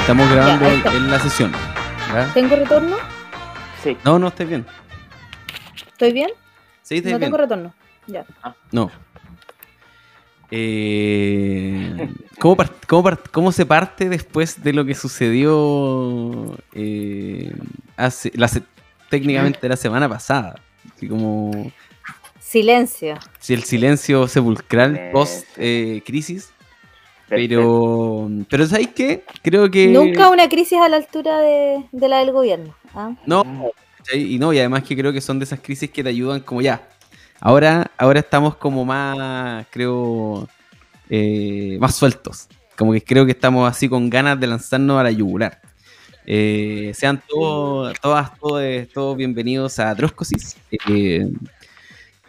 estamos grabando en la sesión. ¿Tengo retorno? Sí. No, no, estoy bien. ¿Estoy bien? Sí, estoy no bien. tengo retorno. Ya. No. Eh, ¿cómo, par- cómo par- cómo se parte después de lo que sucedió eh, hace, la se- técnicamente la semana pasada? Así como Silencio. si el silencio sepulcral Silencio. post eh. Pero, pero ¿sabéis qué? Creo que. Nunca una crisis a la altura de, de la del gobierno. ¿ah? No, y no, y además que creo que son de esas crisis que te ayudan como ya. Ahora, ahora estamos como más, creo, eh, más sueltos. Como que creo que estamos así con ganas de lanzarnos a la yugular. Eh, sean todos, todas, todos, todos bienvenidos a Troscosis. Eh,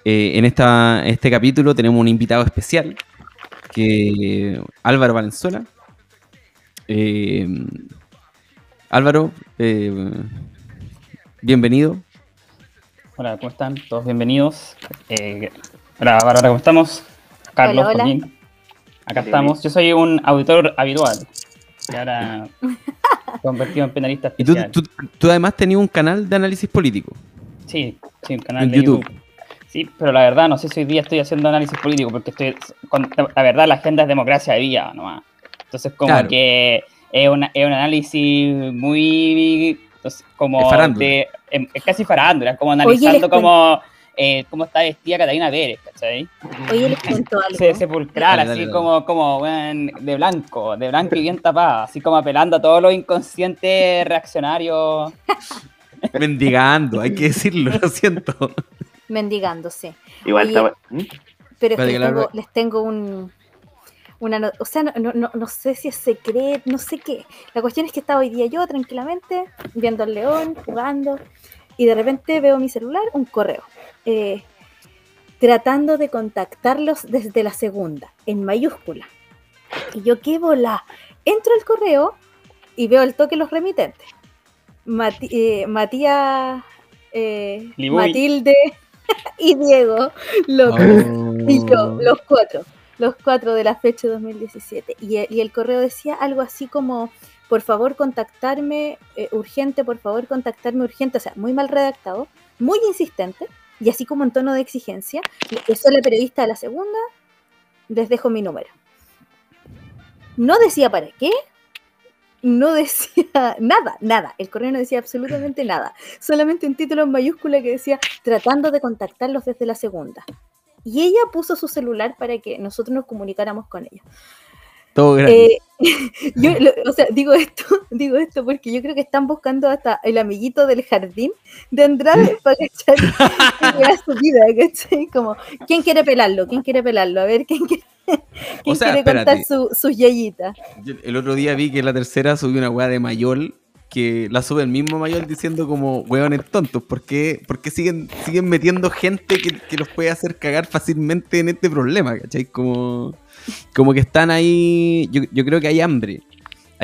eh, en esta, este capítulo tenemos un invitado especial, que Álvaro Valenzuela. Eh, Álvaro, eh, bienvenido. Hola, ¿cómo están? Todos bienvenidos. Eh, hola, Bárbara, ¿cómo estamos? Carlos, Hola, hola. Joaquín. Acá estamos. Yo soy un auditor habitual. Y ahora convertido en penalista Y tú, tú, tú además tenías un canal de análisis político. Sí, sí, un canal En de YouTube. YouTube. Sí, pero la verdad no sé si hoy día estoy haciendo análisis político porque estoy con- la verdad la agenda es democracia de vía nomás. Entonces como Claro. que es, una- es un análisis muy entonces, como Es farándula. de em- es casi farándula, es como analizando como eh, cómo está vestida Catalina Pérez, ¿cachai? Oye, les cuento algo. Se- sepulcral, Dale, dale, así dale. como, como weón, de blanco, de blanco y bien tapada, así como apelando a todos los inconscientes reaccionarios. Mendigando, hay que decirlo, lo siento. Mendigándose. Igual Oye, estaba. ¿Mm? Pero es que les tengo, verdad- les tengo un. Una, o sea, no, no- no, no sé si es secreto, no sé qué. La cuestión es que estaba hoy día yo tranquilamente viendo al león, jugando, y de repente veo mi celular, un correo, eh, tratando de contactarlos desde la segunda, en mayúscula. Y yo, qué bola. Entro al correo y veo el toque los remitentes. Mati- eh, Matías, eh. Matilde y Diego López. Y yo, Oh. los cuatro, los cuatro de la fecha 2017. Y el, y el correo decía algo así como, por favor contactarme eh, urgente, por favor contactarme urgente, o sea, muy mal redactado, muy insistente, y así como en tono de exigencia. Yo soy la periodista de la segunda, les dejo mi número. No decía para qué, no decía nada, nada. El correo no decía absolutamente nada. Solamente un título en mayúscula que decía tratando de contactarlos desde la segunda. Y ella puso su celular para que nosotros nos comunicáramos con ella. Todo. Eh, yo, lo- o sea, digo esto, digo esto porque yo creo que están buscando hasta el amiguito del jardín de Andrade para cachar su vida, ¿cachai? Como, ¿quién quiere pelarlo? ¿Quién quiere pelarlo? A ver, ¿quién quiere, quién sea, quiere contar espérate. su- sus yayitas? El otro día vi que la tercera subió una weá de Mayol que la sube el mismo Mayol diciendo como weones tontos. ¿Por qué, por qué siguen, siguen metiendo gente que, que los puede hacer cagar fácilmente en este problema? ¿Cachai? Como, como que están ahí. Yo, yo creo que hay hambre.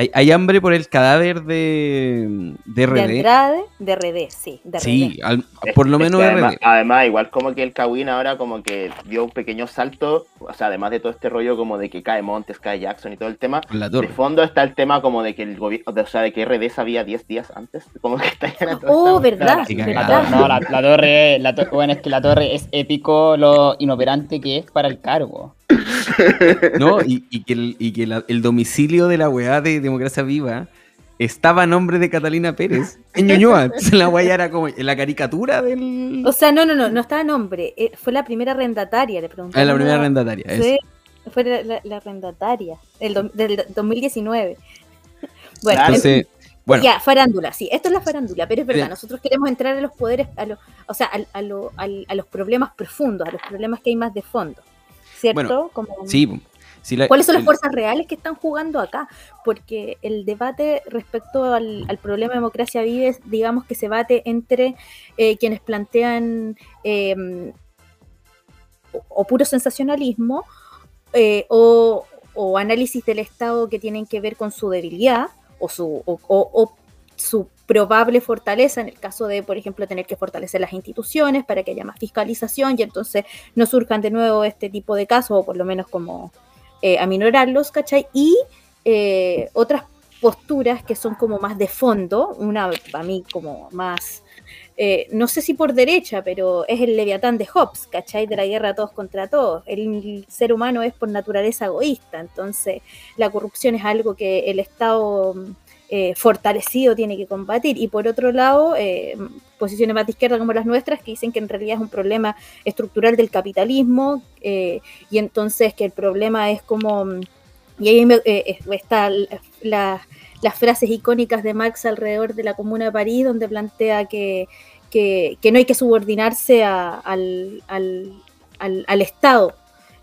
Hay, hay hambre por el cadáver de, de De RD. Andrade, de RD, sí, de Sí, RD. al- Es- por lo es menos que RD. además, además, igual como que el Kawin ahora como que dio un pequeño salto, o sea, además de todo este rollo como de que cae Montes, cae Jackson y todo el tema, la de fondo está el tema como de que el gobierno, o sea, de que RD sabía 10 días antes, como que está toda Oh, verdad, Sí, La, verdad. no, la, la torre, la to- bueno, es que la torre es épico lo inoperante que es para el cargo. ¿no? Y, y que, el, y que la- el domicilio de la weá de Democracia Viva estaba a nombre de Catalina Pérez en Ñuñoa. La weá era como en la caricatura del. O sea, no, no, no, no estaba nombre. eh, fue la primera arrendataria, le pregunté. Ah, la primera arrendataria. Sí, fue la, la- la arrendataria el do- del 2019. Bueno, Claro. Entonces, bueno, ya, farándula, sí, esto es la farándula, pero es verdad, nosotros queremos entrar a los poderes, a lo- o sea, al- a, lo- al- a los problemas profundos, a los problemas que hay más de fondo, ¿cierto? Bueno, Como, sí. sí la- ¿Cuáles son las el- fuerzas reales que están jugando acá? Porque el debate respecto al, al problema de democracia vive, digamos que se bate entre eh, quienes plantean eh, o, o puro sensacionalismo eh, o, o análisis del Estado que tienen que ver con su debilidad o su, o su probable fortaleza en el caso de, por ejemplo, tener que fortalecer las instituciones para que haya más fiscalización y entonces no surjan de nuevo este tipo de casos o por lo menos como eh, aminorarlos, ¿cachai? Y eh, otras posturas que son como más de fondo, una para mí como más, eh, no sé si por derecha, pero es el leviatán de Hobbes, ¿cachai? De la guerra todos contra todos. El ser humano es por naturaleza egoísta, entonces la corrupción es algo que el Estado eh, fortalecido tiene que combatir. Y por otro lado, eh, posiciones más de izquierda como las nuestras que dicen que en realidad es un problema estructural del capitalismo eh, y entonces que el problema es como... Y ahí está las frases icónicas de Marx alrededor de la Comuna de París, donde plantea que, que, no hay que subordinarse al, al, al Estado,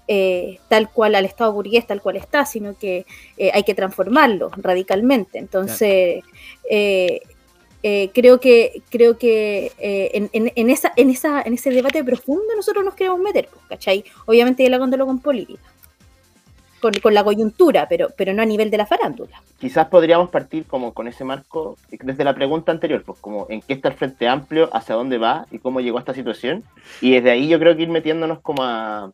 eh, tal cual al Estado burgués, tal cual está, sino que eh, hay que transformarlo radicalmente. Entonces, eh, creo que, creo que en, esa, en, esa, en ese debate profundo nosotros nos queremos meter, pues, ¿cachai? Obviamente ya hablándolo con política. Con, con, la coyuntura, pero, pero no a nivel de la farándula. Quizás podríamos partir como con ese marco desde la pregunta anterior, pues como en qué está el Frente Amplio, hacia dónde va y cómo llegó a esta situación. Y desde ahí yo creo que ir metiéndonos como a,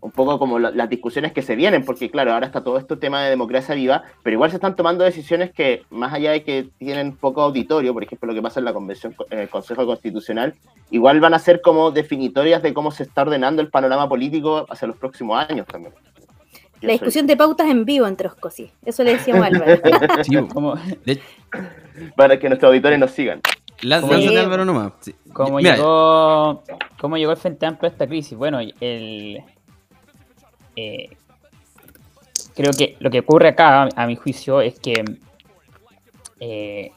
un poco como las discusiones que se vienen, porque claro, ahora está todo este tema de democracia viva, pero igual se están tomando decisiones que, más allá de que tienen poco auditorio, por ejemplo, lo que pasa en la convención, en el Consejo Constitucional, igual van a ser como definitorias de cómo se está ordenando el panorama político hacia los próximos años también. la discusión de pautas en vivo entre Oscosi, eso le decíamos a Álvaro. Para que nuestros auditores nos sigan. Álvaro nomás. ¿Cómo, llegó, ¿Cómo llegó el Frente Amplio a esta crisis? Bueno, el, eh, creo que lo que ocurre acá, a mi juicio, es que eh,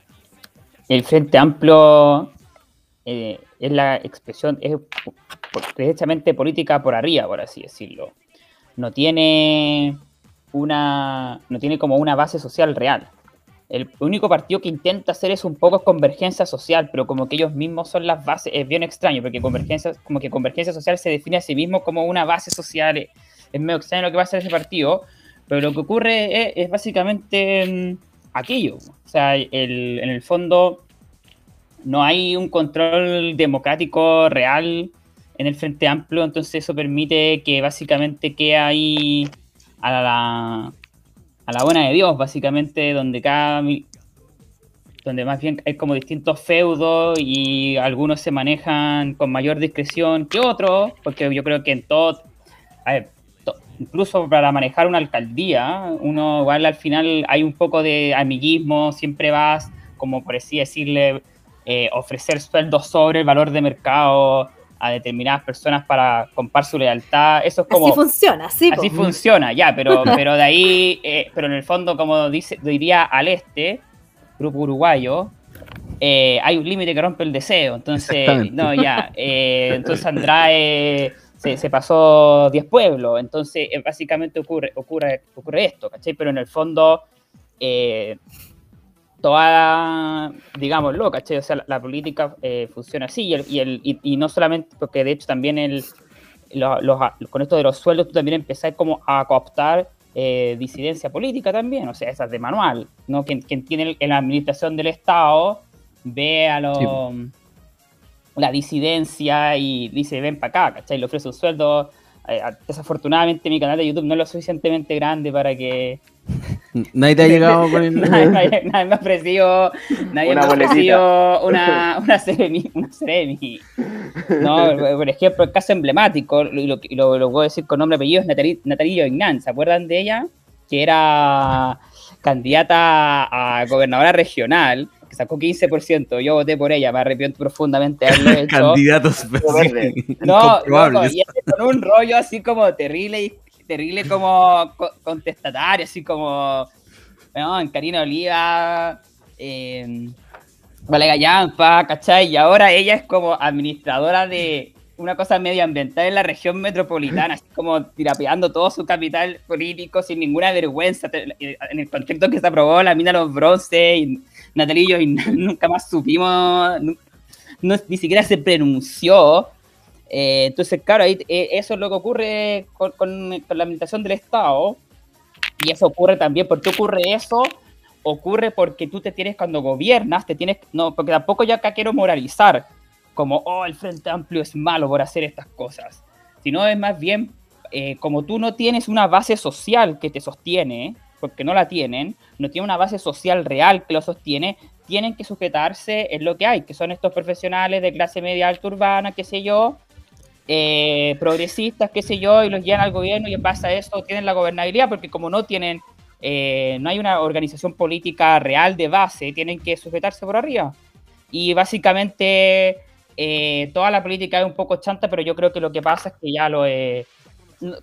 el Frente Amplio eh, es la expresión, es precisamente política por arriba, por así decirlo. No tiene una, no tiene como una base social real. El único partido que intenta hacer es un poco convergencia social, pero como que ellos mismos son las bases, es bien extraño, porque convergencia, como que convergencia social se define a sí mismo como una base social es medio extraño lo que va a ser ese partido, pero lo que ocurre es, básicamente mm, aquello. O sea, el, en el fondo no hay un control democrático real en el Frente Amplio, entonces eso permite que básicamente quede ahí a la, a la buena de Dios, básicamente, donde cada donde más bien hay como distintos feudos y algunos se manejan con mayor discreción que otros, porque yo creo que en todo, a ver, incluso para manejar una alcaldía, uno igual al final hay un poco de amiguismo, siempre vas, como por así decirle, eh, ofrecer sueldos sobre el valor de mercado a determinadas personas para comprar su lealtad. Eso es como... Así funciona, sí. Así funciona, ya, pero, pero de ahí, eh, pero en el fondo, como dice, diría al este, grupo uruguayo, eh, hay un límite que rompe el deseo. Entonces, no, ya. entonces Andrade se, pasó 10 pueblos. Entonces, eh, básicamente ocurre, ocurre, ocurre esto, ¿cachai? Pero en el fondo, eh, toda, digámoslo, ¿cachai? O sea, la, política eh, funciona así y, el, y, el, y, no solamente, porque de hecho también el, los, con esto de los sueldos tú también empezás como a cooptar disidencia política también, o sea, esas de manual, ¿no? Quien, quien tiene en la administración del Estado ve a los la disidencia y dice, ven para acá, ¿cachai? Le ofrece un sueldo. Eh, desafortunadamente mi canal de YouTube no es lo suficientemente grande para que... Nadie te ha llegado con el... nadie, me ha ofrecido, nadie una me ha ofrecido una, una Ceremi. Una No, por ejemplo, el caso emblemático, y lo, lo, lo, puedo decir con nombre y apellido, es Natalie, Natalie ¿se acuerdan de ella? Que era candidata a gobernadora regional que sacó 15%, yo voté por ella, me arrepiento profundamente de haberlo hecho. Candidatos No, no, y con un rollo así como terrible terrible como contestatario, así como en Karina Oliva, eh, Vale Gallampa, ¿cachai? Y ahora ella es como administradora de una cosa medioambiental en la región metropolitana, así como tirapeando todo su capital político sin ninguna vergüenza, en el contexto que se aprobó la mina Los Bronces, y Natalia y nunca más supimos, ni siquiera se pronunció. Eh, entonces, claro, ahí, eh, eso es lo que ocurre con, con, la administración del Estado, y eso ocurre también, porque ocurre eso? Ocurre porque tú te tienes, cuando gobiernas, te tienes, no, porque tampoco yo acá quiero moralizar, como, oh, el Frente Amplio es malo por hacer estas cosas, sino es más bien, eh, como tú no tienes una base social que te sostiene, porque no la tienen, no tienen una base social real que lo sostiene, tienen que sujetarse en lo que hay, que son estos profesionales de clase media alta urbana, qué sé yo, eh, progresistas, qué sé yo, y los llevan al gobierno y en base a eso tienen la gobernabilidad, porque como no tienen, eh, no hay una organización política real de base, tienen que sujetarse por arriba. Y básicamente eh, toda la política es un poco chanta, pero yo creo que lo que pasa es que ya lo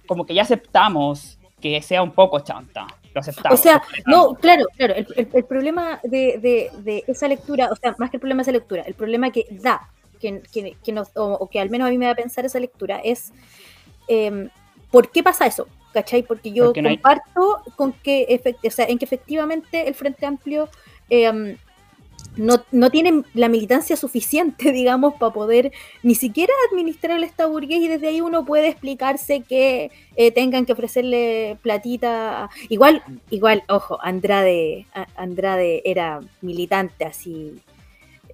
como que ya aceptamos que sea un poco chanta. Lo aceptamos. O sea, no, claro, claro, el, problema de, esa lectura, o sea, más que el problema de esa lectura, el problema que da, que, que, nos, o, que al menos a mí me da a pensar esa lectura, es em, ¿por qué pasa eso? ¿Cachai? Porque yo comparto con que, o sea, en que efectivamente el Frente Amplio eh, no, no, tienen la militancia suficiente, digamos, para poder ni siquiera administrar el Estado burgués y desde ahí uno puede explicarse que eh, tengan que ofrecerle platita. Igual, igual, ojo, Andrade, Andrade era militante así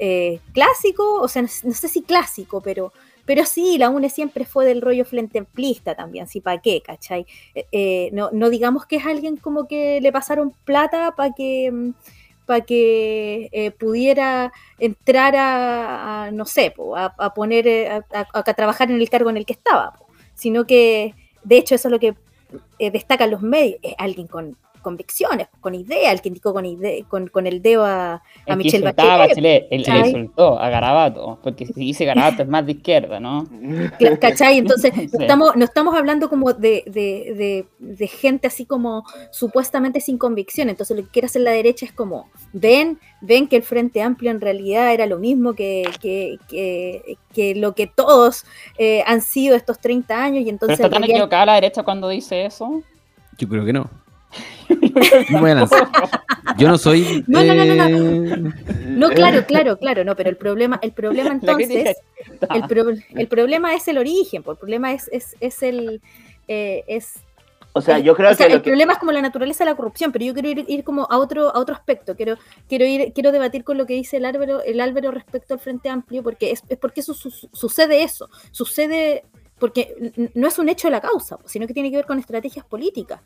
eh, clásico, o sea, no, sé si clásico, pero, pero sí, la UNE siempre fue del rollo flentemplista también, sí, ¿para qué, cachai? Eh, no, no digamos que es alguien como que le pasaron plata para que mm, para que eh, pudiera entrar a, no sé, a, poner, eh, a, trabajar en el cargo en el que estaba, sino que, de hecho, eso es lo que eh, destacan los medios, es alguien con convicciones, con idea, el que indicó con, con, con el dedo a, a Michelle Bachelet. Bachelet el, le soltó a Garabato, porque si dice Garabato es más de izquierda, ¿no? ¿Cachai? Entonces, no, estamos, no estamos hablando como de, de, de, de, gente así como supuestamente sin convicción, entonces lo que quiere hacer la derecha es como, ven, ven que el Frente Amplio en realidad era lo mismo que, que, que, que lo que todos eh, han sido estos 30 años y entonces... ¿Pero está tan equivocada la derecha cuando dice eso? Yo creo que no. Yo no soy. No, no, no, no, no. No, claro, claro, claro, no, pero el problema, el problema entonces, el, problema es el origen, el problema es, es, es el eh, es o sea, yo creo que el problema es como la naturaleza de la corrupción, pero yo quiero ir, ir, como a otro, a otro aspecto. Quiero, quiero ir, quiero debatir con lo que dice el Álvaro, el Álvaro respecto al Frente Amplio, porque es, es porque su, sucede eso. Sucede porque no es un hecho de la causa, sino que tiene que ver con estrategias políticas.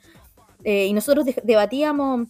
Eh, y nosotros debatíamos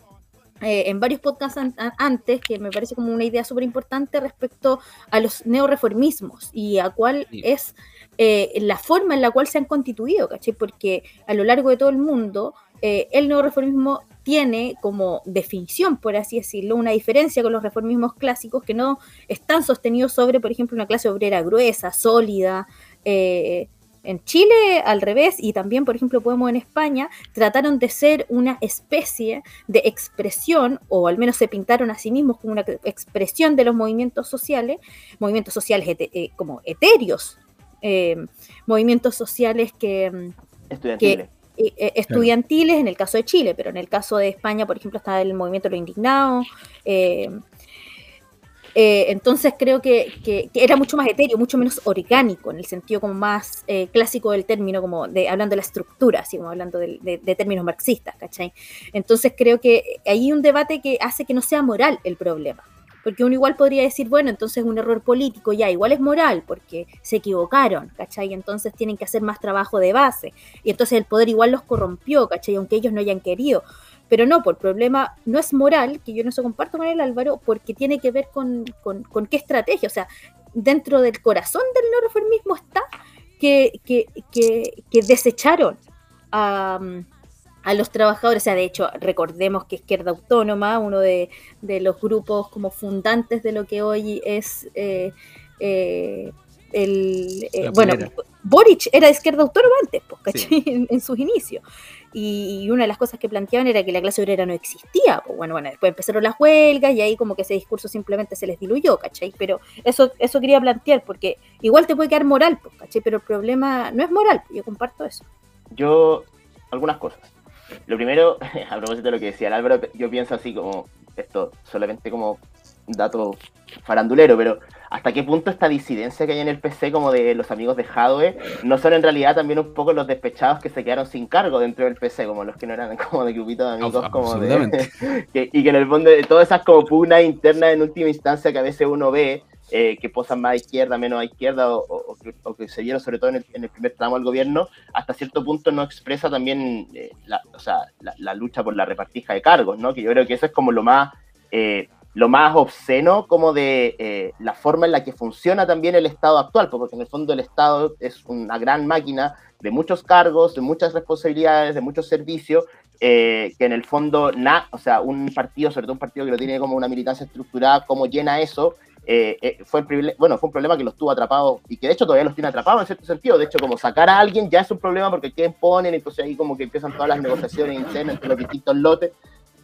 eh, en varios podcasts antes, que me parece como una idea súper importante respecto a los neoreformismos y a cuál es eh, la forma en la cual se han constituido, ¿cachai? Porque a lo largo de todo el mundo, el neoreformismo tiene como definición, por así decirlo, una diferencia con los reformismos clásicos que no están sostenidos sobre, por ejemplo, una clase obrera gruesa, sólida, eh, en Chile, al revés, y también, por ejemplo, podemos en España, trataron de ser una especie de expresión, o al menos se pintaron a sí mismos como una expresión de los movimientos sociales, movimientos sociales eh, como etéreos, em, movimientos sociales que... Mm, estudiantiles. Eh, eh, estudiantiles en el caso de Chile, pero en el caso de España, por ejemplo, está el movimiento de los indignados, em, eh, entonces creo que, era mucho más etéreo, mucho menos orgánico, en el sentido como más eh, clásico del término, como de hablando de la estructura, así como hablando de, términos marxistas, ¿cachai? Entonces creo que hay un debate que hace que no sea moral el problema. Porque uno igual podría decir, bueno, entonces es un error político, ya, igual es moral, porque se equivocaron, ¿cachai? Entonces tienen que hacer más trabajo de base. Y entonces el poder igual los corrompió, ¿cachai? Aunque ellos no hayan querido. Pero no, por problema no es moral, que yo no se comparto con el Álvaro, porque tiene que ver con, qué estrategia. O sea, dentro del corazón del no reformismo está que, que, que, desecharon a, los trabajadores. O sea, de hecho, recordemos que Izquierda Autónoma, uno de, los grupos como fundantes de lo que hoy es eh, eh, el... Eh, bueno, Boric era de Izquierda Autónoma antes, pues, en sus inicios y, una de las cosas que planteaban era que la clase obrera no existía. Pues bueno, bueno, después empezaron las huelgas y ahí como que ese discurso simplemente se les diluyó, ¿cachai? Pero eso, eso quería plantear, porque igual te puede quedar moral, pues, ¿cachai? Pero el problema no es moral, yo comparto eso. Yo, algunas cosas. Lo primero, a propósito de lo que decía el Álvaro, yo pienso así como, esto solamente como dato farandulero, pero hasta qué punto esta disidencia que hay en el PC como de los amigos de Hadwe no son en realidad también un poco los despechados que se quedaron sin cargo dentro del PC, como los que no eran como de grupito de amigos, como de, y que en el fondo de todas esas como pugnas internas en última instancia que a veces uno ve, eh, que posan más a izquierda, menos a izquierda, o, que, se dieron sobre todo en el, primer tramo del gobierno, hasta cierto punto no expresa también eh, la, o sea, la, lucha por la repartija de cargos, ¿no? Que yo creo que eso es como lo más, eh, lo más obsceno como de la forma en la que funciona también el Estado actual, porque en el fondo el Estado es una gran máquina de muchos cargos, de muchas responsabilidades, de muchos servicios, que en el fondo, na, o sea, un partido, sobre todo un partido que lo tiene como una militancia estructurada, cómo llena eso, eh, eh, fue, bueno, fue un problema que los tuvo atrapados y que de hecho todavía los tiene atrapados en cierto sentido. De hecho, como sacar a alguien ya es un problema porque quién ponen, entonces ahí como que empiezan todas las negociaciones internas entre los distintos lotes.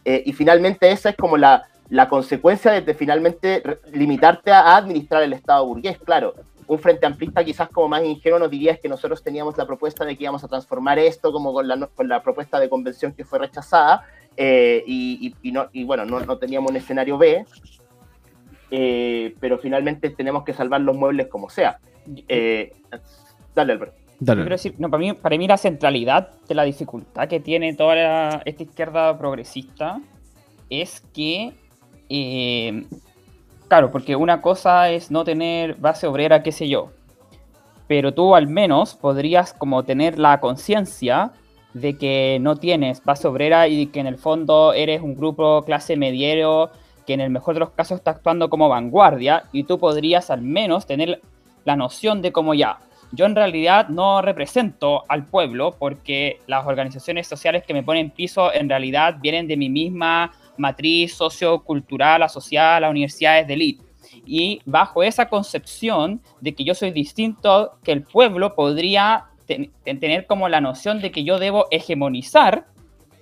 Eh, y finalmente esa es como la, la consecuencia de, finalmente limitarte a, administrar el Estado burgués. Claro, un frente amplista quizás como más ingenuo nos diría es que nosotros teníamos la propuesta de que íbamos a transformar esto como con la, con la propuesta de convención que fue rechazada. y, y, no, y bueno, no, no teníamos un escenario B, eh, pero finalmente tenemos que salvar los muebles como sea. Eh, dale, Alberto. Decir, no, para, mí, para mí la centralidad de la dificultad que tiene toda esta izquierda progresista es que, eh, claro, porque una cosa es no tener base obrera, qué sé yo, pero tú al menos podrías como tener la conciencia de que no tienes base obrera y que en el fondo eres un grupo clase mediero que en el mejor de los casos está actuando como vanguardia y tú podrías al menos tener la noción de cómo ya, yo en realidad no represento al pueblo porque las organizaciones sociales que me ponen piso en realidad vienen de mi misma matriz sociocultural asociada a las universidades de élite. Y bajo esa concepción de que yo soy distinto, que el pueblo podría tener como la noción de que yo debo hegemonizar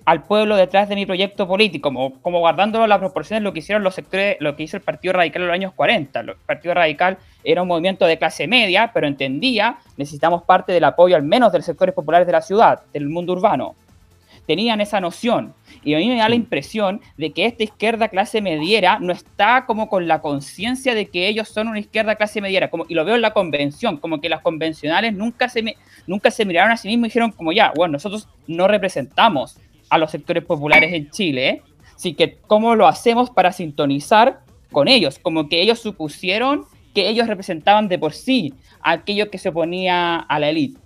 al pueblo detrás de mi proyecto político, como, como guardando las proporciones lo que hicieron los sectores, lo que hizo el Partido Radical en los años 40. El Partido Radical era un movimiento de clase media, pero entendía, necesitamos parte del apoyo al menos de los sectores populares de la ciudad, del mundo urbano. Tenían esa noción. Y a mí me da la impresión de que esta izquierda clase mediera no está como con la conciencia de que ellos son una izquierda clase mediera. Como, y lo veo en la convención, como que las convencionales nunca se, nunca se miraron a sí mismos y dijeron como ya, bueno, nosotros no representamos a los sectores populares en Chile. Así que, ¿cómo lo hacemos para sintonizar con ellos? Como que ellos supusieron que ellos representaban de por sí aquello que se oponía a la élite.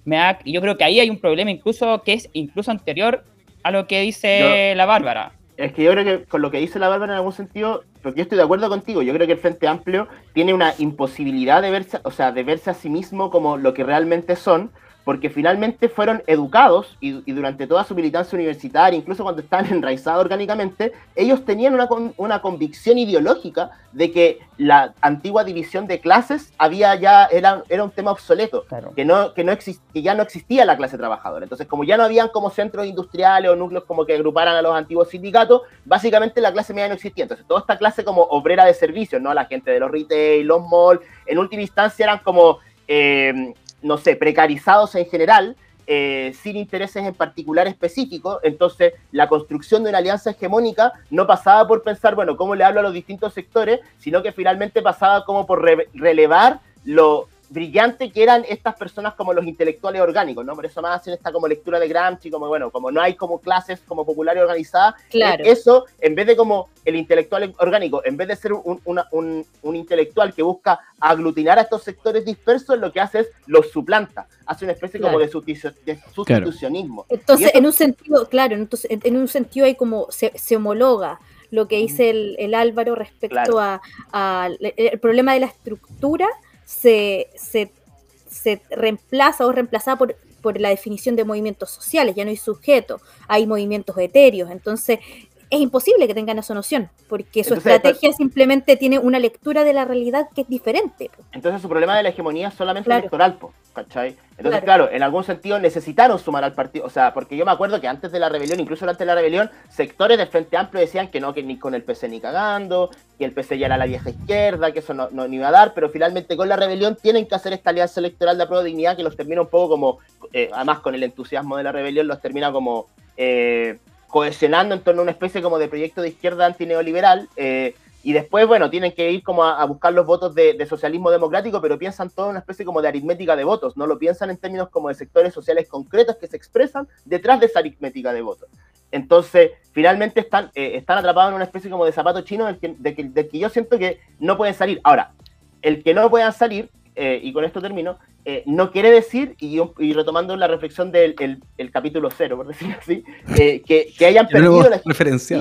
Yo creo que ahí hay un problema incluso que es incluso anterior a lo que dice la Bárbara. Es que yo creo que con lo que dice la Bárbara en algún sentido, porque yo estoy de acuerdo contigo, yo creo que el Frente Amplio tiene una imposibilidad de verse, o sea, de verse a sí mismo como lo que realmente son, porque finalmente fueron educados y, durante toda su militancia universitaria, incluso cuando estaban enraizados orgánicamente, ellos tenían una, una, convicción ideológica de que la antigua división de clases había ya era, era un tema obsoleto, que, no, que, no que ya no existía la clase trabajadora. Entonces, como ya no habían como centros industriales o núcleos como que agruparan a los antiguos sindicatos, básicamente la clase media no existía. Entonces, toda esta clase como obrera de servicios, ¿no? La gente de los retail, los malls, en última instancia eran como... Eh, no sé, precarizados en general, eh, sin intereses en particular específicos. Entonces, la construcción de una alianza hegemónica no pasaba por pensar, bueno, cómo le hablo a los distintos sectores, sino que finalmente pasaba como por relevar lo brillante que eran estas personas como los intelectuales orgánicos, ¿no? Por eso más hacen esta como lectura de Gramsci, como bueno, como no hay como clases como populares organizadas, claro. eso, en vez de como el intelectual orgánico, en vez de ser un, un, intelectual que busca aglutinar a estos sectores dispersos, lo que hace es los suplanta, hace una especie como de, sustitucionismo. Entonces, en un sentido, claro, entonces, en un sentido hay como se, homologa lo que dice el, Álvaro respecto al a, el problema de la estructura se, se, se reemplaza o reemplazada por, por la definición de movimientos sociales, ya no hay sujeto, hay movimientos etéreos, entonces es imposible que tengan esa noción, porque su estrategia simplemente tiene una lectura de la realidad que es diferente. Entonces su problema de la hegemonía es solamente electoral, ¿cachai? Entonces, claro. en algún sentido necesitaron sumar al partido, o sea, porque yo me acuerdo que antes de la rebelión, incluso antes de la rebelión, sectores del Frente Amplio decían que no, que ni con el PC ni cagando, que el PC ya era la vieja izquierda, que eso no, no iba a dar, pero finalmente con la rebelión tienen que hacer esta alianza electoral de apruebo de dignidad que los termina un poco como, eh, además con el entusiasmo de la rebelión, los termina como... Eh, cohesionando en torno a una especie como de proyecto de izquierda antineoliberal. Eh, y después, bueno, tienen que ir como a, buscar los votos de, socialismo democrático, pero piensan todo en una especie como de aritmética de votos, no lo piensan en términos como de sectores sociales concretos que se expresan detrás de esa aritmética de votos. Entonces, finalmente están, eh, están atrapados en una especie como de zapato chino del que, de que, yo siento que no pueden salir. Ahora, el que no puedan salir, y con esto termino, eh, no quiere decir, y, retomando la reflexión del el, capítulo cero, por decirlo así, eh, que, hayan perdido la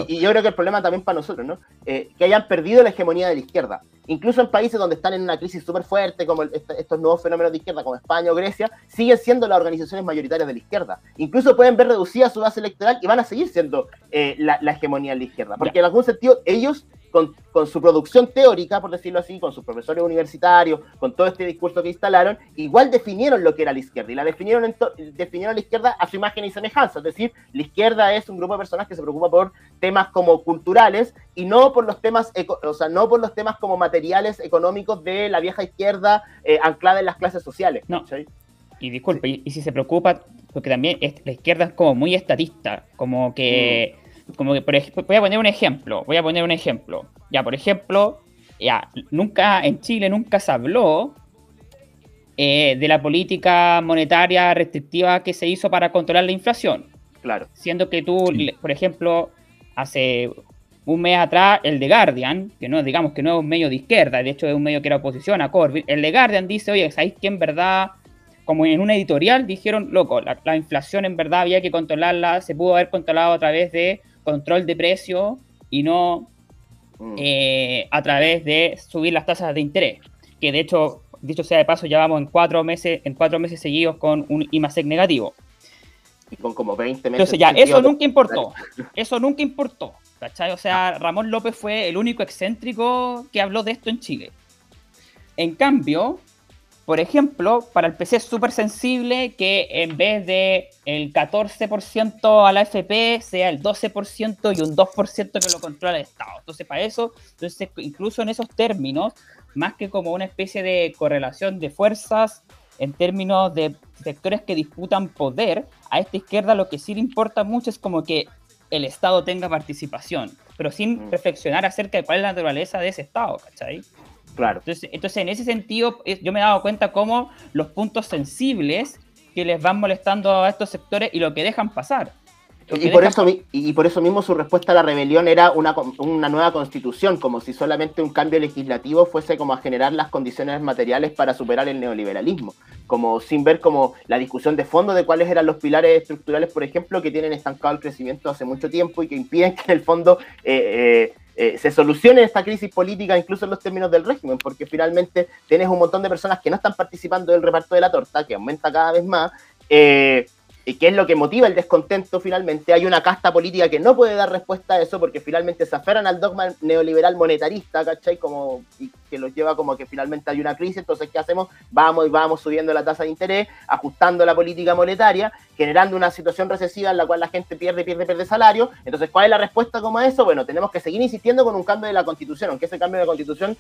y, y, yo creo que el problema también para nosotros, ¿no? Eh, que hayan perdido la hegemonía de la izquierda. Incluso en países donde están en una crisis súper fuerte, como estos nuevos fenómenos de izquierda, como España o Grecia, siguen siendo las organizaciones mayoritarias de la izquierda. Incluso pueden ver reducida su base electoral y van a seguir siendo la, la, hegemonía de la izquierda. Porque en algún sentido ellos con, su producción teórica, por decirlo así, con sus profesores universitarios, con todo este discurso que instalaron, igual definieron lo que era la izquierda. Y la definieron, en definieron a la izquierda a su imagen y semejanza. Es decir, la izquierda es un grupo de personas que se preocupa por temas como culturales y no por los temas, o sea, no por los temas como materiales económicos de la vieja izquierda eh, anclada en las clases sociales. No. Y disculpe, y, si se preocupa, porque también la izquierda es como muy estatista, como que... Mm como que, por ejemplo, voy a poner un ejemplo, voy a poner un ejemplo. Ya, por ejemplo, ya, nunca, en Chile nunca se habló eh, de la política monetaria restrictiva que se hizo para controlar la inflación. Claro. Siendo que tú, por ejemplo, hace un mes atrás, el de Guardian, que no digamos que no es un medio de izquierda, de hecho es un medio que era oposición a Corbyn, el de Guardian dice, oye, ¿sabéis que en verdad como en una editorial dijeron, loco, la, la, inflación en verdad había que controlarla, se pudo haber controlado a través de control de precio y no mm. eh, a través de subir las tasas de interés. Que de hecho, dicho sea de paso, ya vamos en cuatro meses, en cuatro meses seguidos con un IMASEC negativo. Y con como 20 meses. Entonces ya, eso nunca importó. Eso nunca importó. ¿Cachai? O sea, ah. Ramón López fue el único excéntrico que habló de esto en Chile. En cambio, por ejemplo, para el PC es súper sensible que en vez de el 14% a la FP sea el 12% y un 2% que lo controla el Estado. Entonces, para eso, entonces, incluso en esos términos, más que como una especie de correlación de fuerzas en términos de sectores que disputan poder, a esta izquierda lo que sí le importa mucho es como que el Estado tenga participación, pero sin mm. reflexionar acerca de cuál es la naturaleza de ese Estado, ¿cachai? Claro. Entonces, en ese sentido, yo me he dado cuenta cómo los puntos sensibles que les van molestando a estos sectores y lo que dejan pasar. Y por, eso, y por eso mismo su respuesta a la rebelión era una, una, nueva constitución, como si solamente un cambio legislativo fuese como a generar las condiciones materiales para superar el neoliberalismo, como sin ver como la discusión de fondo de cuáles eran los pilares estructurales, por ejemplo, que tienen estancado el crecimiento hace mucho tiempo y que impiden que en el fondo eh, eh, eh, se solucione esta crisis política incluso en los términos del régimen, porque finalmente tienes un montón de personas que no están participando del reparto de la torta, que aumenta cada vez más, eh, que es lo que motiva el descontento finalmente. Hay una casta política que no puede dar respuesta a eso porque finalmente se aferran al dogma neoliberal monetarista, ¿cachai? Como, y que los lleva como que finalmente hay una crisis, entonces ¿qué hacemos? Vamos y vamos subiendo la tasa de interés, ajustando la política monetaria, generando una situación recesiva en la cual la gente pierde, pierde, pierde salario. Entonces, ¿cuál es la respuesta como a eso? Bueno, tenemos que seguir insistiendo con un cambio de la constitución, aunque ese cambio de la constitución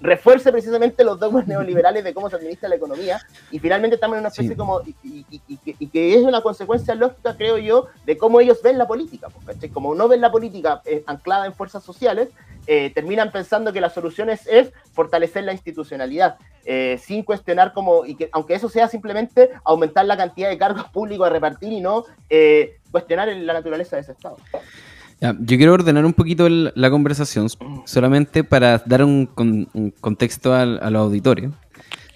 refuerce precisamente los dogmas neoliberales de cómo se administra la economía. Y finalmente estamos en una especie como, y, que es una consecuencia lógica, creo yo, de cómo ellos ven la política. Porque, como no ven la política eh, anclada en fuerzas sociales, eh, terminan pensando que la solución es, fortalecer la institucionalidad, eh, sin cuestionar como, y que aunque eso sea simplemente aumentar la cantidad de cargos públicos a repartir y no cuestionar la naturaleza de ese Estado. yo quiero ordenar un poquito la conversación solamente para dar un, contexto al, a los auditores,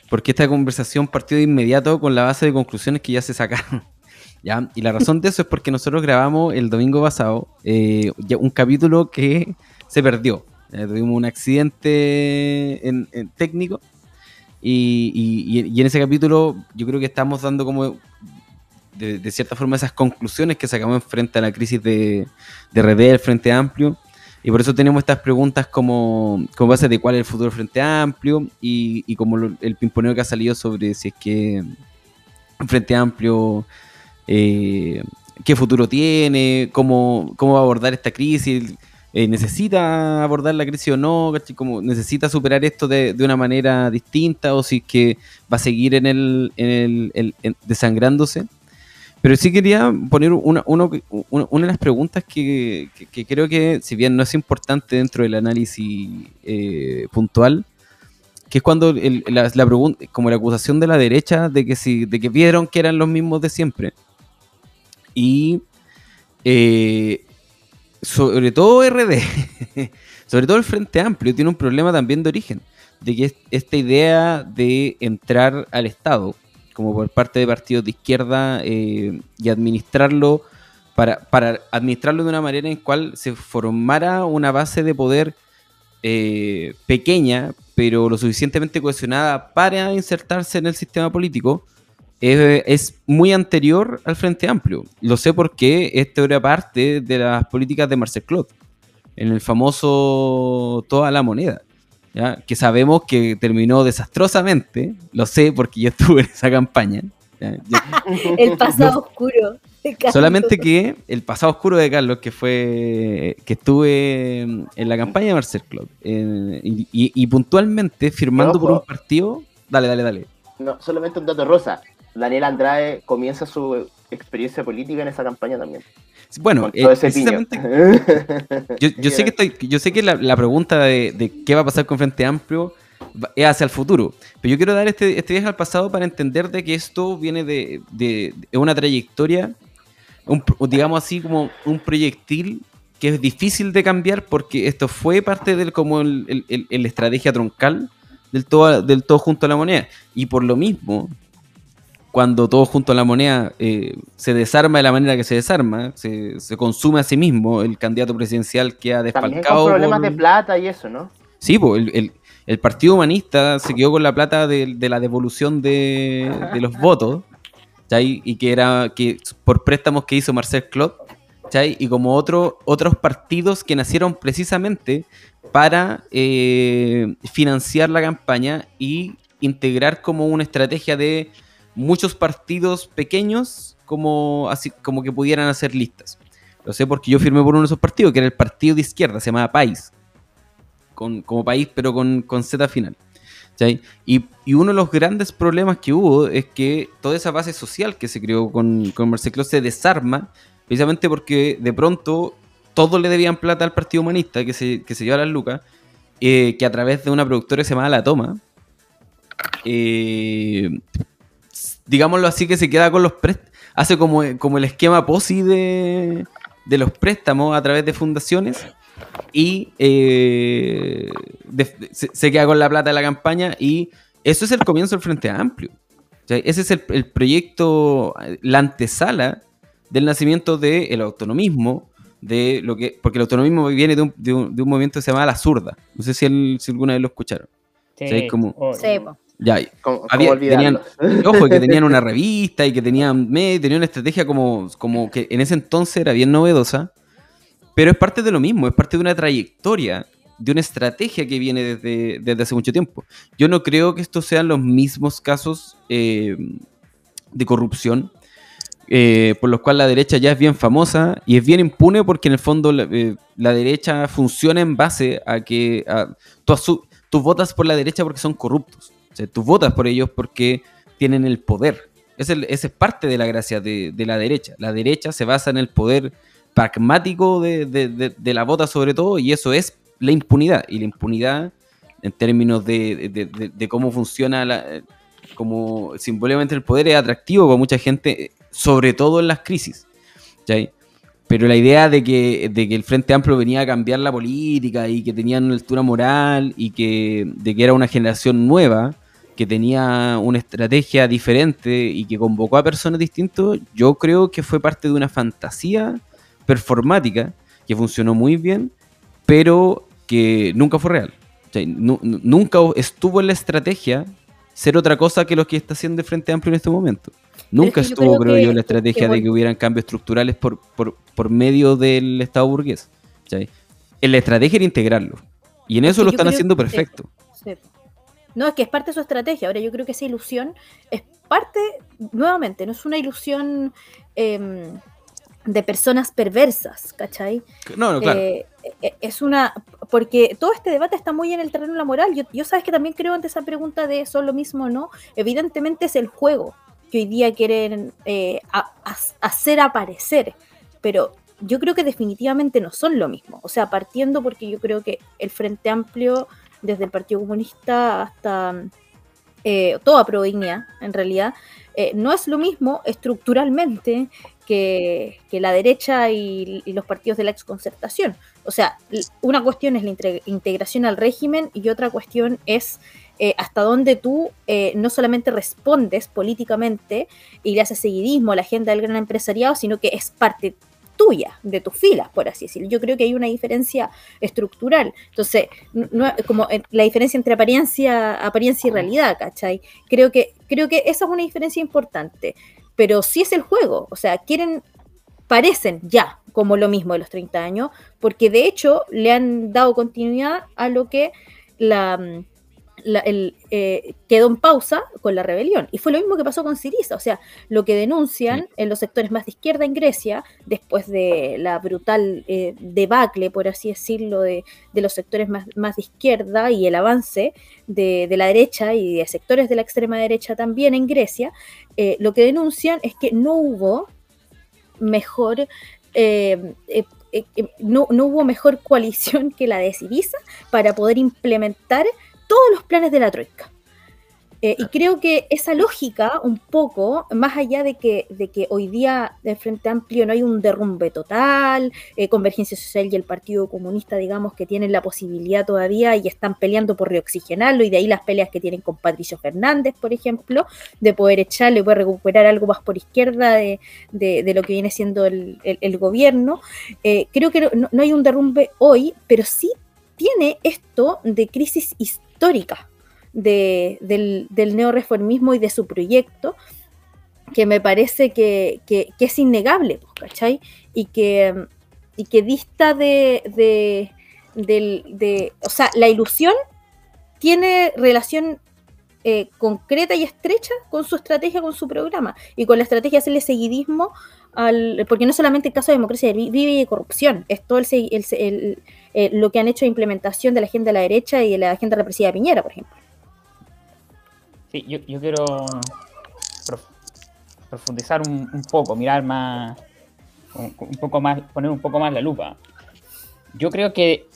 porque esta conversación partió de inmediato con la base de conclusiones que ya se sacaron. ¿Ya? Y la razón de eso es porque nosotros grabamos el domingo pasado un capítulo que se perdió. Eh, tuvimos un accidente en, técnico y, en ese capítulo yo creo que estamos dando como de, cierta forma esas conclusiones que sacamos frente a la crisis de, de RD, el Frente Amplio. Y por eso tenemos estas preguntas como, como base de cuál es el futuro del Frente Amplio y, como el pimponeo que ha salido sobre si es que el Frente Amplio, eh, qué futuro tiene, cómo, cómo va a abordar esta crisis, eh, necesita abordar la crisis o no, como necesita superar esto de, una manera distinta o si es que va a seguir en el, en el, desangrándose. Pero sí quería poner una, una de las preguntas que, creo que, si bien no es importante dentro del análisis eh, puntual, que es cuando la, la pregunta, como la acusación de la derecha de que si, de que vieron que eran los mismos de siempre. Y eh, sobre todo RD, sobre todo el Frente Amplio, tiene un problema también de origen. de que esta idea de entrar al Estado, como por parte de partidos de izquierda, eh, y administrarlo, para, para, administrarlo de una manera en cual se formara una base de poder eh, pequeña, pero lo suficientemente cohesionada para insertarse en el sistema político, es, muy anterior al Frente Amplio. Lo sé porque esto era parte de las políticas de Marcel Claude, en el famoso Toda la Moneda, ¿ya? que sabemos que terminó desastrosamente, lo sé porque yo estuve en esa campaña. el pasado oscuro. Solamente que el pasado oscuro de Carlos, que fue que estuve en la campaña de Marcel Claude, y, puntualmente firmando por un partido. Dale, dale, dale. No, solamente un dato rosa. Daniel Andrade comienza su experiencia política en esa campaña también. Bueno, eh, precisamente, yo, sé que estoy, yo sé que la, pregunta de, qué va a pasar con Frente Amplio es hacia el futuro, pero yo quiero dar este, este viaje al pasado para entender de que esto viene de, de, una trayectoria, digamos así como un proyectil que es difícil de cambiar porque esto fue parte del como el, estrategia troncal del todo, del todo junto a la moneda. Y por lo mismo cuando todo junto a la moneda eh, se desarma de la manera que se desarma, se, consume a sí mismo, el candidato presidencial queda desfalcado. También con problemas de plata y eso, ¿no? Sí, pues el, Partido Humanista se quedó con la plata de, la devolución de, los votos, y que era que por préstamos que hizo Marcel Claude, y como otro, otros partidos que nacieron precisamente para eh, financiar la campaña y integrar como una estrategia de muchos partidos pequeños como, así, como que pudieran hacer listas. Lo sé porque yo firmé por uno de esos partidos, que era el partido de izquierda, se llamaba País. Con, como país, pero con, con Z final. Y, y, uno de los grandes problemas que hubo es que toda esa base social que se creó con, con se desarma, precisamente porque de pronto todos le debían plata al Partido Humanista, que se, que se lleva las lucas, eh, que a través de una productora se llamaba La Toma, eh, digámoslo así, que se queda con los préstamos, hace como, como el esquema POSI de, de los préstamos a través de fundaciones y eh, se, queda con la plata de la campaña y eso es el comienzo del Frente Amplio. ese es el, proyecto, la antesala del nacimiento del autonomismo, de lo que, porque el autonomismo viene de un, de un, movimiento que se llama La Zurda. No sé si, alguna vez lo escucharon. Sí, como, sí ya, tenían, ojo, que tenían una revista y que tenían, tenían una estrategia como, como que en ese entonces era bien novedosa, pero es parte de lo mismo, es parte de una trayectoria, de una estrategia que viene desde, desde hace mucho tiempo. Yo no creo que estos sean los mismos casos eh, de corrupción, eh, por los cuales la derecha ya es bien famosa y es bien impune porque en el fondo la, eh, derecha funciona en base a que tú votas por la derecha porque son corruptos tú votas por ellos porque tienen el poder. Esa es, parte de la gracia de, la derecha. La derecha se basa en el poder pragmático de, la vota sobre todo y eso es la impunidad. Y la impunidad en términos de, cómo funciona la, como simbólicamente el poder es atractivo para mucha gente, sobre todo en las crisis. Pero la idea de que, de que el Frente Amplio venía a cambiar la política y que tenían una altura moral y que, de que era una generación nueva, que tenía una estrategia diferente y que convocó a personas distintas, yo creo que fue parte de una fantasía performática que funcionó muy bien, pero que nunca fue real. nunca estuvo en la estrategia ser otra cosa que lo que está haciendo el Frente Amplio en este momento. Nunca estuvo, creo, yo, la estrategia de que hubieran cambios estructurales por, por, medio del Estado burgués. En la estrategia era integrarlo. Y en eso lo están haciendo perfecto. No, es que es parte de su estrategia. Ahora yo creo que esa ilusión es parte, nuevamente, no es una ilusión em, de personas perversas, ¿cachai? No, no, claro. Eh, e, es una, porque todo este debate está muy en el terreno de la moral. Yo, sabes que también creo ante esa pregunta de son lo mismo o no, evidentemente es el juego que hoy día quieren eh, hacer aparecer, pero yo creo que definitivamente no son lo mismo. O sea, partiendo porque yo creo que el Frente Amplio desde el Partido Comunista hasta eh, toda provincia, en realidad, eh, no es lo mismo estructuralmente que, la derecha y, los partidos de la exconcertación. o sea, una cuestión es la integración al régimen y otra cuestión es eh, hasta dónde tú eh, no solamente respondes políticamente y le haces seguidismo a la agenda del gran empresariado, sino que es parte tuya, de tus filas, por así decirlo. Yo creo que hay una diferencia estructural. Entonces, como la diferencia entre apariencia, apariencia y realidad, ¿cachai? Creo que, creo que esa es una diferencia importante. Pero sí es el juego. O sea, quieren, parecen ya como lo mismo de los 30 años, porque de hecho le han dado continuidad a lo que la el, eh, quedó en pausa con la rebelión. Y fue lo mismo que pasó con Siriza. O sea, lo que denuncian en los sectores más de izquierda en Grecia, después de la brutal eh, debacle, por así decirlo, de, los sectores más, de izquierda y el avance de, la derecha y de sectores de la extrema derecha también en Grecia, eh, lo que denuncian es que no hubo mejor no, no, hubo mejor coalición que la de Siriza para poder implementar todos los planes de la Troika. Eh, y creo que esa lógica, un poco, más allá de que, de que hoy día del Frente Amplio no hay un derrumbe total, eh, Convergencia Social y el Partido Comunista, digamos, que tienen la posibilidad todavía y están peleando por reoxigenarlo, y de ahí las peleas que tienen con Patricio Fernández, por ejemplo, de poder echarle, poder recuperar algo más por izquierda de, lo que viene siendo el, gobierno. Eh, creo que no, no hay un derrumbe hoy, pero sí tiene esto de crisis histórica histórica del, del neoreformismo y de su proyecto, que me parece que, es innegable, pues, ¿cachai? Y que, y que dista de, de, O sea, la ilusión tiene relación eh, concreta y estrecha con su estrategia, con su programa, y con la estrategia de hacerle seguidismo al. Porque no solamente el caso de democracia vive y corrupción, es todo el, el, eh, lo que han hecho de implementación de la agenda de la derecha y de la agenda represiva de Piñera, por ejemplo. Sí, yo, quiero profundizar un, poco, mirar más, un, poco más, poner un poco más la lupa. Yo creo que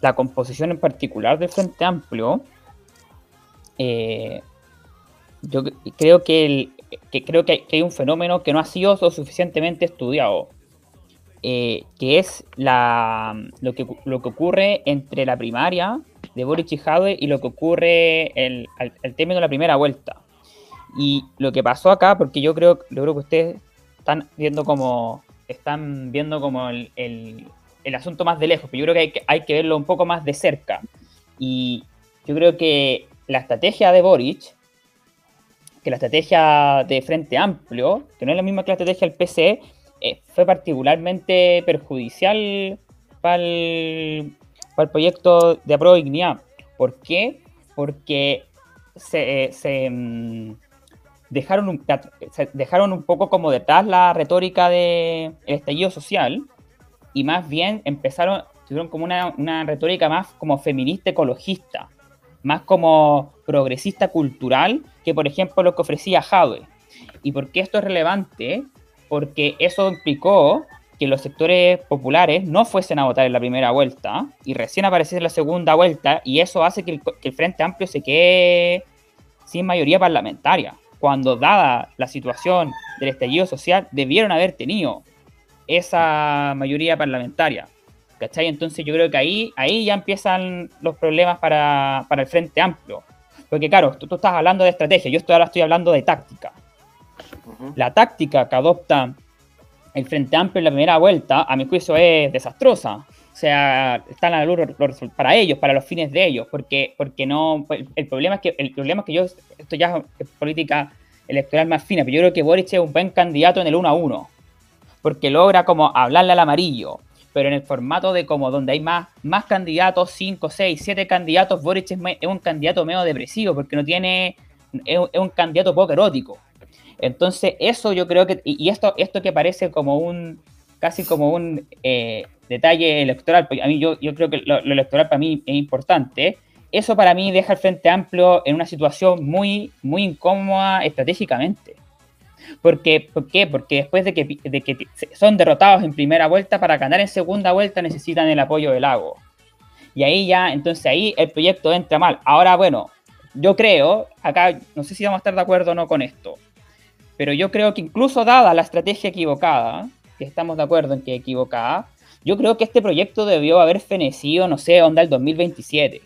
la composición en particular del Frente Amplio, eh, yo creo que, creo que hay, un fenómeno que no ha sido suficientemente estudiado eh, que es la, lo, que, lo que ocurre entre la primaria de Boris y Jadwe y lo que ocurre el, el término de la primera vuelta. Y lo que pasó acá, porque yo creo, yo creo que ustedes están viendo como están viendo como el, el, el asunto más de lejos, pero yo creo que hay, que hay, que verlo un poco más de cerca. Y yo creo que la estrategia de Boric, que la estrategia de Frente Amplio, que no es la misma que la estrategia del PCE, eh, fue particularmente perjudicial para el, proyecto de apruebo dignidad. ¿Por qué? Porque se, eh, mm, dejaron, un, dejaron un poco como detrás la retórica del estallido social y más bien empezaron, tuvieron como una, una retórica más como feminista ecologista, más como progresista cultural que por ejemplo lo que ofrecía Jadwe. ¿Y por qué esto es relevante? Porque eso implicó que los sectores populares no fuesen a votar en la primera vuelta y recién apareciese en la segunda vuelta y eso hace que el, Frente Amplio se quede sin mayoría parlamentaria, cuando dada la situación del estallido social debieron haber tenido esa mayoría parlamentaria. ¿Cachai? Entonces yo creo que ahí, ahí ya empiezan los problemas para, el Frente Amplio. Porque claro, tú, tú, estás hablando de estrategia, yo estoy, ahora estoy hablando de táctica. La táctica que adopta el Frente Amplio en la primera vuelta, a mi juicio, es desastrosa. O sea, están a la luz para ellos, para los fines de ellos, porque, porque no. El, problema es que el problema es que yo, esto ya es política electoral más fina, pero yo creo que Boric es un buen candidato en el 1 a 1, porque logra como hablarle al amarillo, pero en el formato de como donde hay más, más candidatos, 5, 6, 7 candidatos, Boric es, un candidato medio depresivo, porque no tiene. Es, es un candidato poco erótico. Entonces, eso yo creo que, y esto, esto que parece como un, casi como un eh, detalle electoral, a mí yo, yo creo que lo, electoral para mí es importante, eso para mí deja el Frente Amplio en una situación muy, muy incómoda estratégicamente. Porque, ¿Por qué? Porque después de que, de que son derrotados en primera vuelta, para ganar en segunda vuelta necesitan el apoyo del lago. Y ahí ya, entonces ahí el proyecto entra mal. Ahora, bueno, yo creo, acá no sé si vamos a estar de acuerdo o no con esto, pero yo creo que incluso dada la estrategia equivocada, que estamos de acuerdo en que equivocada, Yo creo que este proyecto debió haber fenecido, no sé, onda el 2027.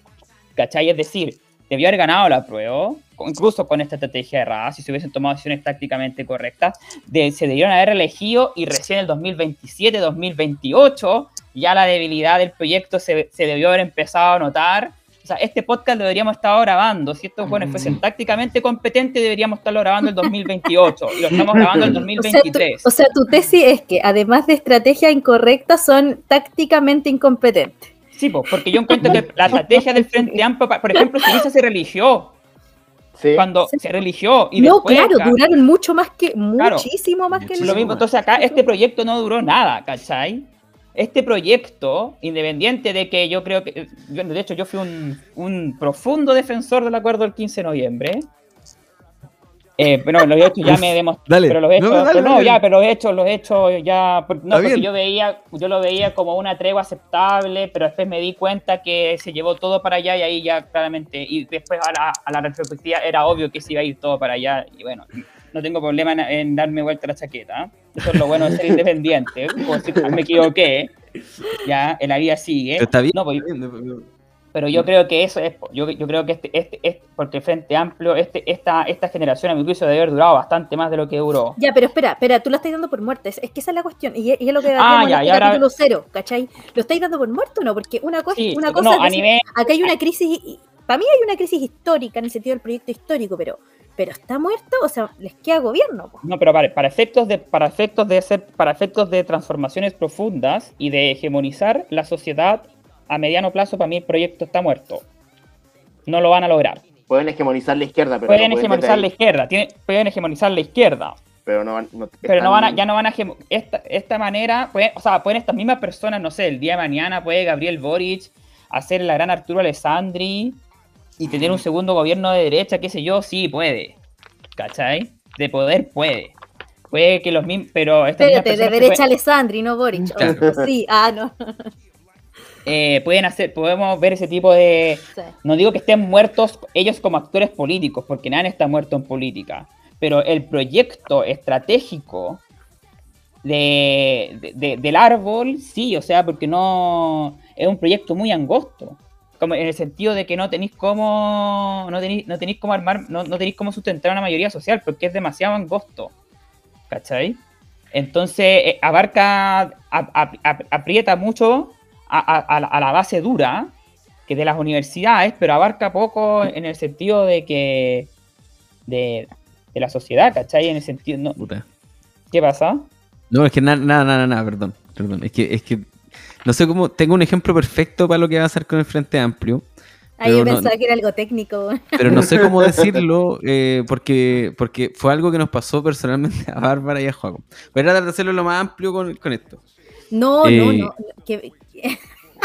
¿Cachai? Es decir, debió haber ganado la prueba, incluso con esta estrategia errada, si se hubiesen tomado decisiones tácticamente correctas, de, se debieron haber elegido y recién el 2027, 2028, ya la debilidad del proyecto se, se debió haber empezado a notar o sea, este podcast lo deberíamos estar grabando. Si estos buenos fuesen tácticamente competentes, deberíamos estarlo grabando en 2028. Y lo estamos grabando en 2023. O sea, tu, tesis es que, además de estrategia incorrecta, son tácticamente incompetentes. Sí, pues, porque yo encuentro que la estrategia del Frente Amplio, por ejemplo, Siriza se religió. Sí. Cuando se religió y No, claro, duraron mucho más que, muchísimo más que Lo mismo, entonces acá este proyecto no duró nada, ¿cachai? Este proyecto, independiente de que yo creo que, de hecho yo fui un, profundo defensor del acuerdo del 15 de noviembre, eh, pero los hechos ya me demostraron. Pero los hechos, no, ya, pero los hechos, los hechos ya. No, porque yo veía, yo lo veía como una tregua aceptable, pero después me di cuenta que se llevó todo para allá y ahí ya claramente. Y después a la, a la retrospectiva era obvio que se iba a ir todo para allá. Y bueno, no tengo problema en, darme vuelta la chaqueta. Eso es lo bueno de ser independiente. Como si me equivoqué, ya, en la vida sigue. Pero está bien. No, pues, pero yo creo que eso es, yo, yo creo que este, este, este, porque el Frente Amplio, este, esta, esta generación a mi juicio debe haber durado bastante más de lo que duró. Ya, pero espera, espera, tú lo estás dando por muerte, es, que esa es la cuestión, y, es lo que ah, ya, en el capítulo cero, ¿cachai? ¿Lo estáis dando por muerto o no? Porque una cosa, una cosa no, a nivel... acá hay una crisis, para mí hay una crisis histórica en el sentido del proyecto histórico, pero pero está muerto, o sea, les queda gobierno. No, pero vale, para efectos de, para efectos de ser, para efectos de transformaciones profundas y de hegemonizar la sociedad a mediano plazo, para mí el proyecto está muerto. No lo van a lograr. Pueden hegemonizar la izquierda, pero pueden hegemonizar la izquierda, pueden hegemonizar la izquierda. Pero no van, pero no van a, ya no van a esta, esta manera, o sea, pueden estas mismas personas, no sé, el día de mañana puede Gabriel Boric hacer la gran Arturo Alessandri y tener un segundo gobierno de derecha, qué sé yo, sí puede. ¿Cachai? De poder puede. Puede que los mismos, pero... Espérate, de derecha Alessandri, no Boric. sí, ah, no. Eh, pueden hacer, podemos ver ese tipo de... No digo que estén muertos ellos como actores políticos, porque nadie está muerto en política, pero el proyecto estratégico de, del árbol, sí, o sea, porque no... Es un proyecto muy angosto como en el sentido de que no tenéis cómo no tenéis, no tenéis cómo armar, no, no tenéis cómo sustentar una mayoría social porque es demasiado angosto. ¿Cachai? Entonces eh, abarca, aprieta mucho a, la base dura que de las universidades, pero abarca poco en el sentido de que de, la sociedad, ¿cachai? En el sentido. No. ¿Qué pasa? No, es que nada, nada, nada, nada, perdón, perdón. Es que, es que no sé cómo, tengo un ejemplo perfecto para lo que va a hacer con el Frente Amplio. Ahí yo pensaba que era algo técnico. Pero no sé cómo decirlo, eh, porque, porque fue algo que nos pasó personalmente a Bárbara y a Juaco. Voy a tratar de hacerlo lo más amplio con, con esto. No, no, no.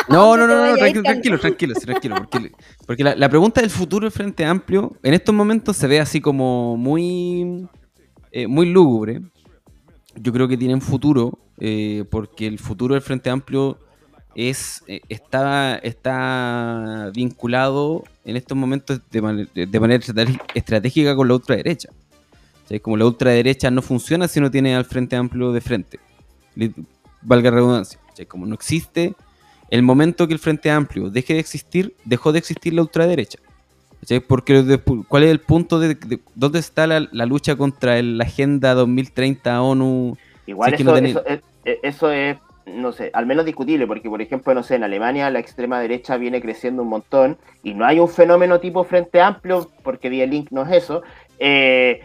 No, no, no, no, tranquilo, tranquilo, tranquilo, tranquilo, porque, porque la, la, pregunta del futuro del Frente Amplio en estos momentos se ve así como muy, eh, muy lúgubre. Yo creo que tienen futuro, porque el futuro del Frente Amplio es, eh, está, está vinculado en estos momentos de, manera estratégica con la ultraderecha. Como la ultraderecha no funciona si no tiene al Frente Amplio de frente. Valga redundancia. como no existe, el momento que el Frente Amplio deje de existir, dejó de existir la ultraderecha. Porque ¿cuál es el punto de, dónde está la, lucha contra la Agenda 2030 ONU? Igual eso, eso es no sé, al menos discutible, porque por ejemplo, no sé, en Alemania la extrema derecha viene creciendo un montón y no hay un fenómeno tipo Frente Amplio, porque Die Link no es eso, eh,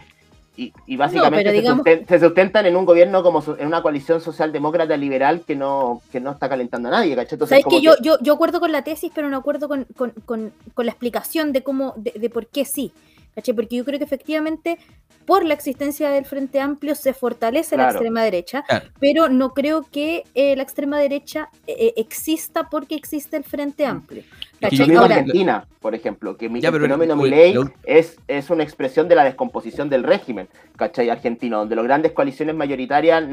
y, básicamente se, sustentan en un gobierno como en una coalición socialdemócrata liberal que no, que no está calentando a nadie, ¿cachai? ¿Sabes que, yo, yo, yo acuerdo con la tesis, pero no acuerdo con, con, con, la explicación de cómo, de, de por qué sí. Porque yo creo que efectivamente por la existencia del Frente Amplio se fortalece la extrema derecha, pero no creo que eh, la extrema derecha eh, exista porque existe el Frente Amplio. En Argentina, por ejemplo, que el fenómeno Milei es, es una expresión de la descomposición del régimen, ¿cachai? Argentino, donde las grandes coaliciones mayoritarias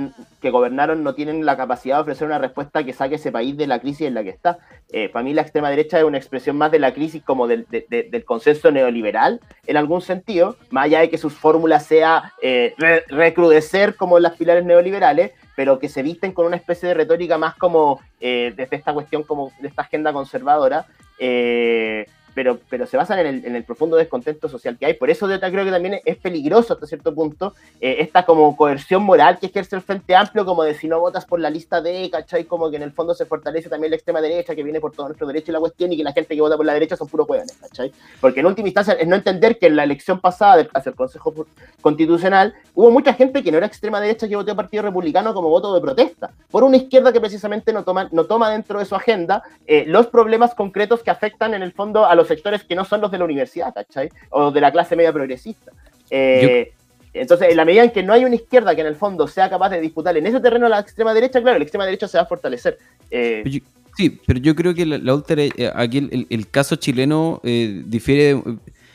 que gobernaron no tienen la capacidad de ofrecer una respuesta que saque ese país de la crisis en la que está. Eh, para mí la extrema derecha es una expresión más de la crisis como del, del consenso neoliberal, en algún sentido, más allá de que sus fórmulas sea eh, recrudecer como las pilares neoliberales, pero que se visten con una especie de retórica más como eh, desde esta cuestión, como de esta agenda conservadora. Eh, pero, pero se basan en el, en el, profundo descontento social que hay. Por eso creo que también es peligroso hasta cierto punto eh, esta como coerción moral que ejerce el Frente Amplio, como de si no votas por la lista de, ¿cachai? Como que en el fondo se fortalece también la extrema derecha que viene por todo nuestro derecho y la cuestión y que la gente que vota por la derecha son puros jóvenes, ¿cachai? Porque en última instancia es no entender que en la elección pasada del, hacia el Consejo Constitucional hubo mucha gente que no era extrema derecha que votó Partido Republicano como voto de protesta, por una izquierda que precisamente no toma, no toma dentro de su agenda eh, los problemas concretos que afectan en el fondo a los sectores que no son los de la universidad, ¿cachai? O de la clase media progresista. Eh, entonces, en la medida en que no hay una izquierda que en el fondo sea capaz de disputar en ese terreno a la extrema derecha, claro, la extrema derecha se va a fortalecer. Eh, sí, pero yo creo que la, la eh, aquí el, caso chileno difiere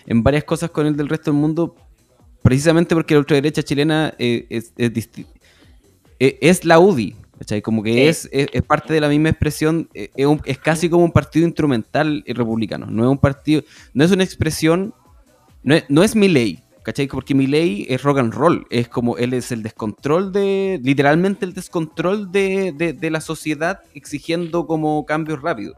en varias cosas con el del resto del mundo, precisamente porque la ultraderecha chilena es, es la UDI, como que es, es, parte de la misma expresión, eh, es, casi como un partido instrumental republicano, no es un partido, no es una expresión, no es, no es mi ley, ¿cachai? Porque mi ley es rock and roll, es como él es el descontrol de, literalmente el descontrol de, de, la sociedad exigiendo como cambios rápidos.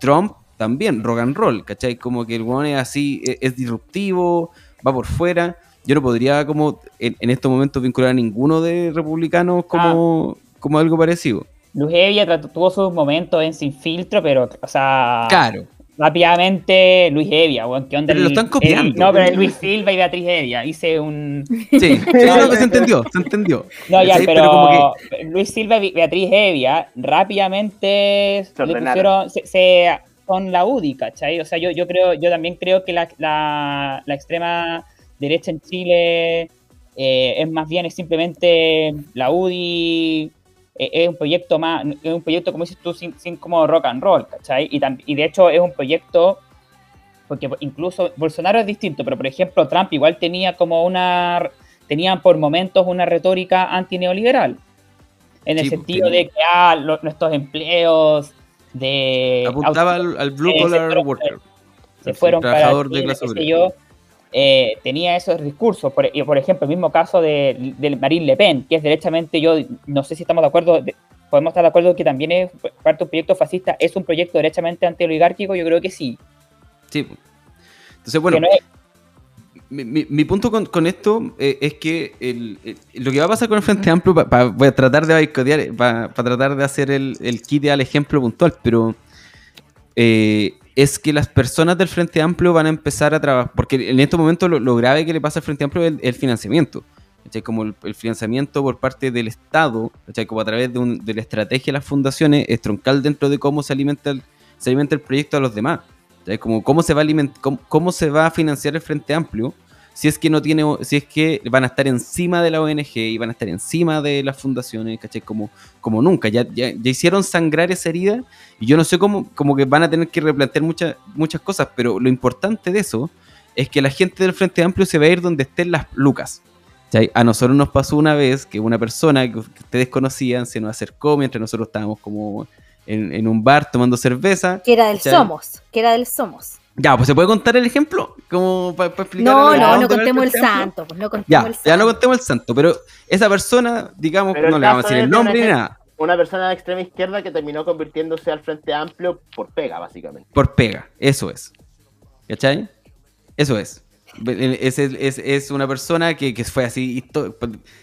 Trump también, rock and roll, ¿cachai? Como que el one es así, e, es, disruptivo, va por fuera. Yo no podría como en, en estos momentos vincular a ninguno de republicanos como... Ah como algo parecido. Luis Evia tuvo sus momentos en Sin Filtro, pero, o sea. Claro. Rápidamente, Luis Evia, ¿qué onda? Pero lo están copiando. no, pero Luis Silva y Beatriz Evia. Hice un. Sí, sí no, que se entendió, se entendió. No, ya, pero, Luis Silva y Beatriz Evia rápidamente se, pusieron, se, con la UDI, ¿cachai? O sea, yo, yo creo, yo también creo que la, la, la extrema derecha en Chile eh, es más bien es simplemente la UDI eh, es un proyecto más, es un proyecto, como dices tú, sin, como rock and roll, ¿cachai? Y, y de hecho es un proyecto, porque incluso Bolsonaro es distinto, pero por ejemplo Trump igual tenía como una, tenían por momentos una retórica antineoliberal, en el sentido de que, ah, nuestros empleos de... Apuntaba al, blue collar worker. Se fueron para de clase eh, tenía esos discursos. Por, por ejemplo, el mismo caso de, Marine Le Pen, que es derechamente, yo no sé si estamos de acuerdo, podemos estar de acuerdo que también es parte de un proyecto fascista, es un proyecto derechamente antioligárquico, yo creo que sí. Sí. Entonces, bueno, mi, punto con, esto eh, es que lo que va a pasar con el Frente Amplio, voy a tratar de para tratar de hacer el, el kit al ejemplo puntual, pero eh, es que las personas del Frente Amplio van a empezar a trabajar, porque en estos momentos lo, grave que le pasa al Frente Amplio es el, financiamiento. Como el, financiamiento por parte del Estado, como a través de, la estrategia de las fundaciones, es troncal dentro de cómo se alimenta el, se alimenta el proyecto a los demás. Como cómo se, va a cómo se va a financiar el Frente Amplio si es que no tiene, si es que van a estar encima de la ONG y van a estar encima de las fundaciones, ¿cachai? Como, como nunca, ya, ya, hicieron sangrar esa herida y yo no sé cómo, como que van a tener que replantear muchas, muchas cosas, pero lo importante de eso es que la gente del Frente Amplio se va a ir donde estén las lucas. A nosotros nos pasó una vez que una persona que ustedes conocían se nos acercó mientras nosotros estábamos como en, un bar tomando cerveza. Que era del Somos, que era del Somos. Ya, pues se puede contar el ejemplo, como para, explicar. No, no, no contemos el santo, pues no contemos ya, el santo. Ya no contemos el santo, pero esa persona, digamos, no le vamos a decir el nombre ni nada. Una persona de extrema izquierda que terminó convirtiéndose al Frente Amplio por pega, básicamente. Por pega, eso es. ¿Cachai? Eso es. Es, es, es una persona que, que fue así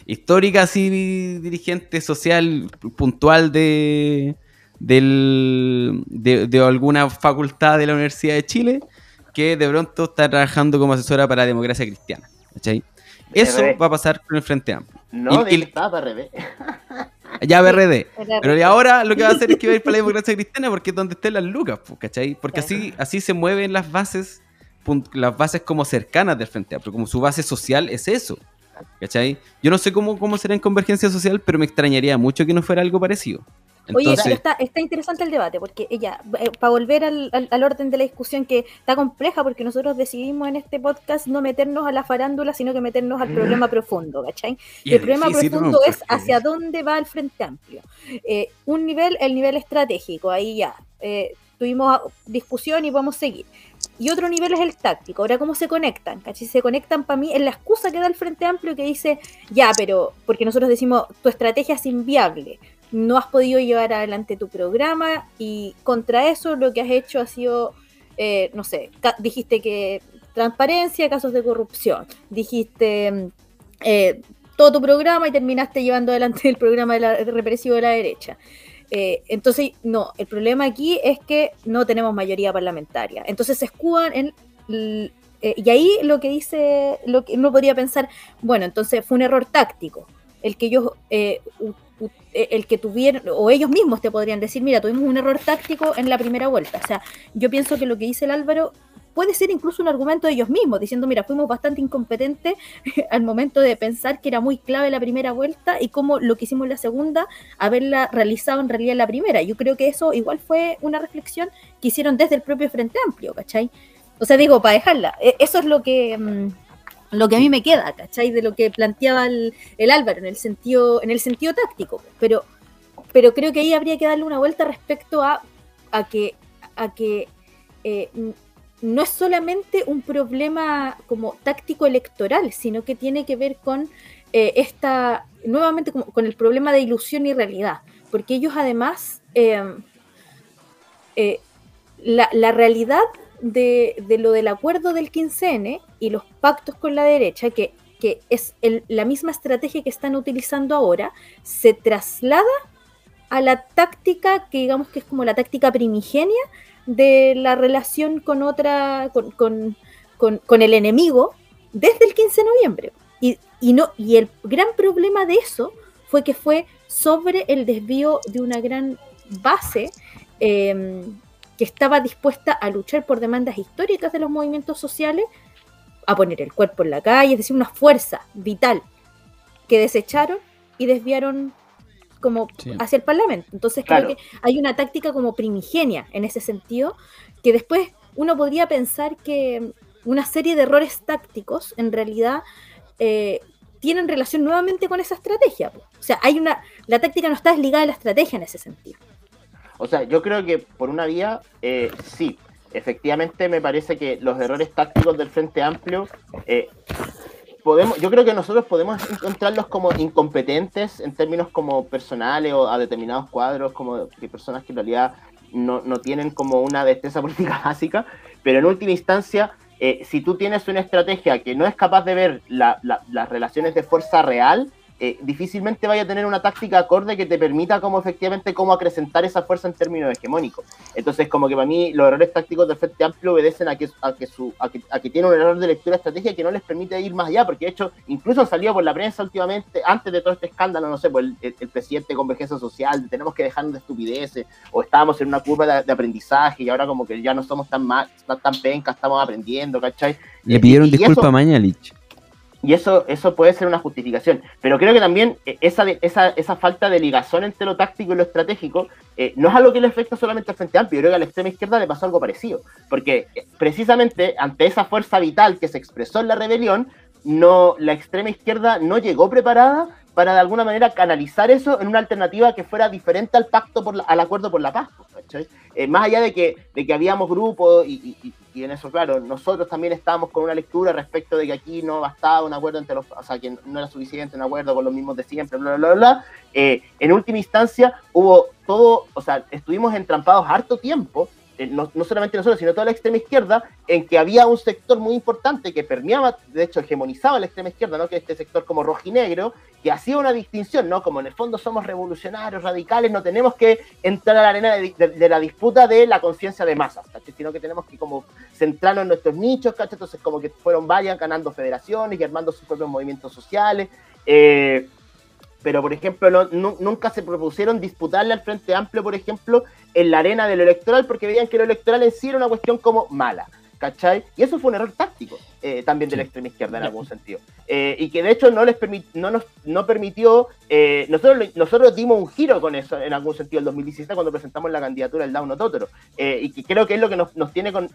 histórica, así dirigente social puntual de, del, de, alguna facultad de la Universidad de Chile que de pronto está trabajando como asesora para la democracia cristiana. Eso va a pasar con el Frente Amplio. No, y, está RD. Ya BRD. Pero ahora lo que va a hacer es que va a ir para la democracia cristiana porque es donde estén las lucas, ¿cachai? Porque así, así se mueven las bases, las bases como cercanas del Frente Amplio, como su base social es eso. ¿Cachai? Yo no sé cómo, cómo será en convergencia social, pero me extrañaría mucho que no fuera algo parecido. Oye, está, está, interesante el debate, porque ella, eh, para volver al, al, orden de la discusión que está compleja, porque nosotros decidimos en este podcast no meternos a la farándula, sino que meternos al problema mm. profundo, ¿cachai? Y el problema profundo es hacia dónde va el Frente Amplio. Eh, un nivel, el nivel estratégico, ahí ya. Eh, tuvimos discusión y vamos a seguir. Y otro nivel es el táctico. Ahora, ¿cómo se conectan? ¿Cachai? Se conectan para mí en la excusa que da el Frente Amplio que dice, ya, pero, porque nosotros decimos, tu estrategia es inviable, no has podido llevar adelante tu programa y contra eso lo que has hecho ha sido, eh, no sé, dijiste que transparencia, casos de corrupción, dijiste eh, todo tu programa y terminaste llevando adelante el programa de la, represivo de la derecha. Eh, entonces, no, el problema aquí es que no tenemos mayoría parlamentaria. Entonces se escudan en... Eh, y ahí lo que dice, lo que uno podría pensar, bueno, entonces fue un error táctico, el que ellos, el que tuvieron, o ellos mismos te podrían decir, mira, tuvimos un error táctico en la primera vuelta. O sea, yo pienso que lo que dice el Álvaro puede ser incluso un argumento de ellos mismos, diciendo, mira, fuimos bastante incompetentes al momento de pensar que era muy clave la primera vuelta y cómo lo que hicimos en la segunda, haberla realizado en realidad en la primera. Yo creo que eso igual fue una reflexión que hicieron desde el propio Frente Amplio, ¿cachai? O sea, digo, para dejarla, e-, eso es lo que... Mm, lo que a mí me queda, ¿cachai? De lo que planteaba el, Álvaro en el sentido, en el sentido táctico. Pero, pero creo que ahí habría que darle una vuelta respecto a, a que, a que eh, no es solamente un problema como táctico electoral, sino que tiene que ver con eh, esta, nuevamente con, el problema de ilusión y realidad, porque ellos además, em, eh, la, realidad de, lo del acuerdo del 15N y los pactos con la derecha, que, es la misma estrategia que están utilizando ahora, se traslada a la táctica que digamos que es como la táctica primigenia de la relación con otra, con, el enemigo desde el 15 de noviembre. Y, no, y el gran problema de eso fue que fue sobre el desvío de una gran base em, que estaba dispuesta a luchar por demandas históricas de los movimientos sociales, a poner el cuerpo en la calle, es decir, una fuerza vital que desecharon y desviaron como hacia el Parlamento. Entonces creo que hay una táctica como primigenia en ese sentido, que después uno podría pensar que una serie de errores tácticos en realidad eh, tienen relación nuevamente con esa estrategia. O sea, hay una, la táctica no está desligada de la estrategia en ese sentido. O sea, yo creo que por una vía, eh, sí, efectivamente me parece que los errores tácticos del Frente Amplio eh, yo creo que nosotros podemos encontrarlos como incompetentes en términos como personales o a determinados cuadros, como de personas que en realidad no, tienen como una destreza política básica, pero en última instancia, eh, si tú tienes una estrategia que no es capaz de ver las relaciones de fuerza real, eh, difícilmente vaya a tener una táctica acorde que te permita como efectivamente cómo acrecentar esa fuerza en términos hegemónicos. Entonces, como que para mí los errores tácticos del Frente Amplio obedecen a que, a que, su, a que, tiene un error de lectura estratégica que no les permite ir más allá, porque de hecho, incluso han salido por la prensa últimamente, antes de todo este escándalo, no sé, pues el, presidente de Convergencia Social, tenemos que dejarnos de estupideces, o estábamos en una curva de, aprendizaje y ahora como que ya no somos tan, mal, tan, pencas, estamos aprendiendo, ¿cachai? Le pidieron disculpas a Mañalich. Y eso, eso puede ser una justificación. Pero creo que también eh, esa, esa, esa falta de ligazón entre lo táctico y lo estratégico eh, no es algo que le afecta solamente al Frente Amplio. Yo creo que a la extrema izquierda le pasó algo parecido. Porque eh, precisamente ante esa fuerza vital que se expresó en la rebelión, no, la extrema izquierda no llegó preparada para de alguna manera canalizar eso en una alternativa que fuera diferente al pacto por al acuerdo por la paz. más allá de que, de que habíamos grupos y, y en eso, claro, nosotros también estábamos con una lectura respecto de que aquí no bastaba un acuerdo entre los, o sea, que no era suficiente un acuerdo con los mismos de siempre, bla, bla, bla, bla. Eh, en última instancia hubo todo, o sea, estuvimos entrampados harto tiempo eh, no, solamente nosotros, sino toda la extrema izquierda, en que había un sector muy importante que permeaba, de hecho, hegemonizaba la extrema izquierda, ¿no? Que este sector como rojinegro, que hacía una distinción, ¿no? Como en el fondo somos revolucionarios, radicales, no tenemos que entrar a la arena de, la disputa de la conciencia de masas, Sino que tenemos que como centrarnos en nuestros nichos, ¿cachai? Entonces como que fueron varias ganando federaciones y armando sus propios movimientos sociales. Eh, pero por ejemplo nunca se propusieron disputarle al Frente Amplio, por ejemplo, en la arena de lo electoral, porque veían que lo electoral en sí era una cuestión como mala. ¿Cachai? Y eso fue un error táctico eh, también de la extrema izquierda en algún sentido. Eh, y que de hecho no les no nos no permitió, eh, nosotros, nosotros dimos un giro con eso en algún sentido en 2017 cuando presentamos la candidatura del Dauno Totoro. y que creo que es lo que nos, tiene con,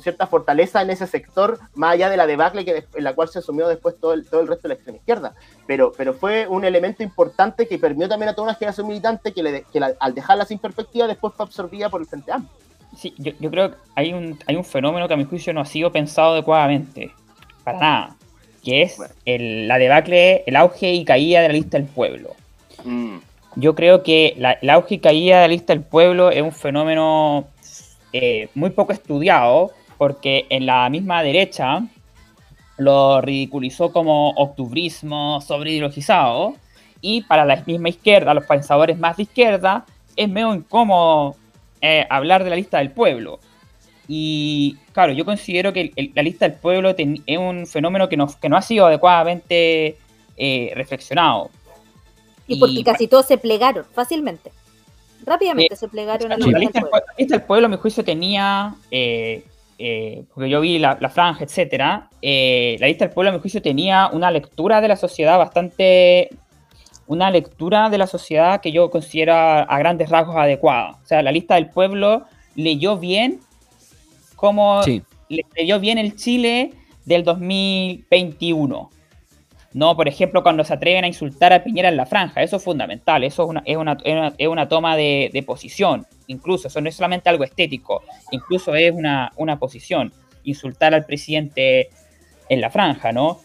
cierta fortaleza en ese sector, más allá de la debacle que, en la cual se asumió después todo el, todo el resto de la extrema izquierda. Pero, pero fue un elemento importante que permitió también a toda una generación militante que, le, que al dejarla sin perspectiva después fue absorbida por el Frente Amplio. Sí, yo, creo que hay un, hay un fenómeno que a mi juicio no ha sido pensado adecuadamente. Para nada. Que es el, la debacle, el auge y caída de la lista del pueblo. Mm. Yo creo que la, el auge y caída de la lista del pueblo es un fenómeno eh, muy poco estudiado, porque en la misma derecha lo ridiculizó como octubrismo sobreideologizado, y para la misma izquierda, los pensadores más de izquierda, es medio incómodo eh, hablar de la lista del pueblo. Y claro, yo considero que la lista del pueblo es un fenómeno que no, que no ha sido adecuadamente eh, reflexionado. Y, porque casi todos se plegaron fácilmente. Rápidamente se plegaron a la lista del pueblo. La lista del pueblo, a mi juicio, tenía, eh, porque yo vi la, franja, etcétera, la lista del pueblo, a mi juicio, tenía una lectura de la sociedad bastante una lectura de la sociedad que yo considero a grandes rasgos adecuada. O sea, la lista del pueblo leyó bien cómo leyó bien el Chile del 2021. No, por ejemplo, cuando se atreven a insultar a Piñera en la franja, eso es fundamental, eso es una, es una, es una toma de, de, posición, incluso, eso no es solamente algo estético, incluso es una, una posición, insultar al presidente en la franja, ¿no?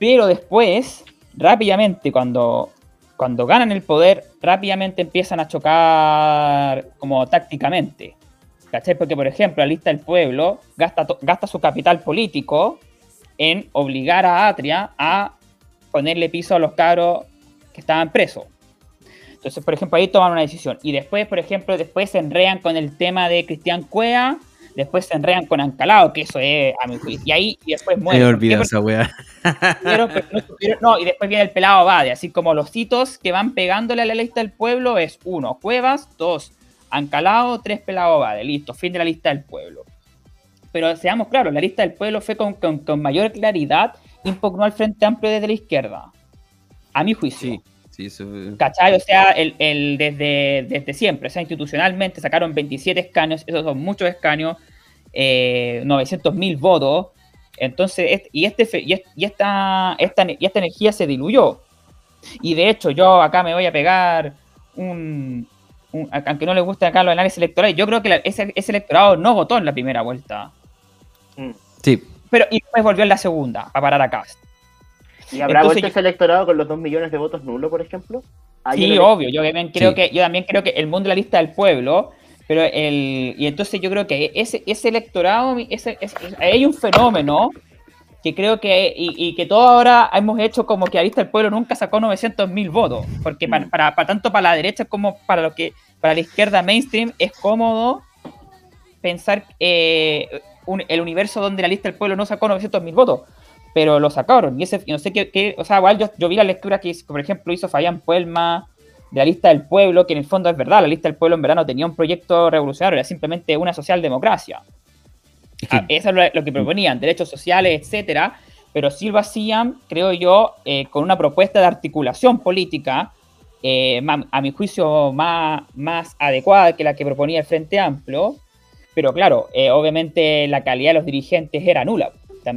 Pero después rápidamente cuando, cuando ganan el poder, rápidamente empiezan a chocar como tácticamente. ¿Cachai? Porque, por ejemplo, la lista del pueblo gasta, gasta su capital político en obligar a Atria a ponerle piso a los cabros que estaban presos. Entonces, por ejemplo, ahí toman una decisión. Y después, por ejemplo, después se enrean con el tema de Cristian Cuea después se enredan con Ancalado, que eso es a mi juicio. Y ahí y después muere. Me olvidé esa weá. no, y después viene el pelado Bade, así como los hitos que van pegándole a la lista del pueblo es uno, Cuevas, dos, Ancalado, tres pelado Bade, listo, fin de la lista del pueblo. Pero seamos claros, la lista del pueblo fue con, con, mayor claridad impugnó al Frente Amplio desde la izquierda. A mi juicio. Sí. Sí, eso... ¿Cachai? O sea, el, el, desde, desde siempre, o sea, institucionalmente sacaron 27 escaños, esos son muchos escaños, eh, 900 mil votos. Entonces, y, este, y, esta, esta, y esta energía se diluyó. Y de hecho, yo acá me voy a pegar un, aunque no le guste acá los análisis electorales, yo creo que ese, electorado no votó en la primera vuelta. Mm. Sí. Pero y después volvió en la segunda, a parar acá. ¿Y habrá vuelto ese electorado con los 2 millones de votos nulos, por ejemplo? Sí, obvio. Yo también creo que yo también creo que el mundo de la lista del pueblo, pero el y entonces yo creo que ese ese electorado ese, hay un fenómeno que creo que y, que todo ahora hemos hecho como que la lista del pueblo nunca sacó 900 mil votos, porque para, para, tanto para la derecha como para lo que para la izquierda mainstream es cómodo pensar eh, el universo donde la lista del pueblo no sacó 900 mil votos pero lo sacaron. Y ese, no sé qué, o sea, igual yo, vi la lectura que, por ejemplo, hizo Fabián Puelma de la lista del pueblo, que en el fondo es verdad, la lista del pueblo en verano tenía un proyecto revolucionario, era simplemente una socialdemocracia. Ah, eso es lo, que proponían, derechos sociales, etcétera, pero sí lo hacían, creo yo, eh, con una propuesta de articulación política, eh, a mi juicio, más, más adecuada que la que proponía el Frente Amplio, pero claro, eh, obviamente la calidad de los dirigentes era nula.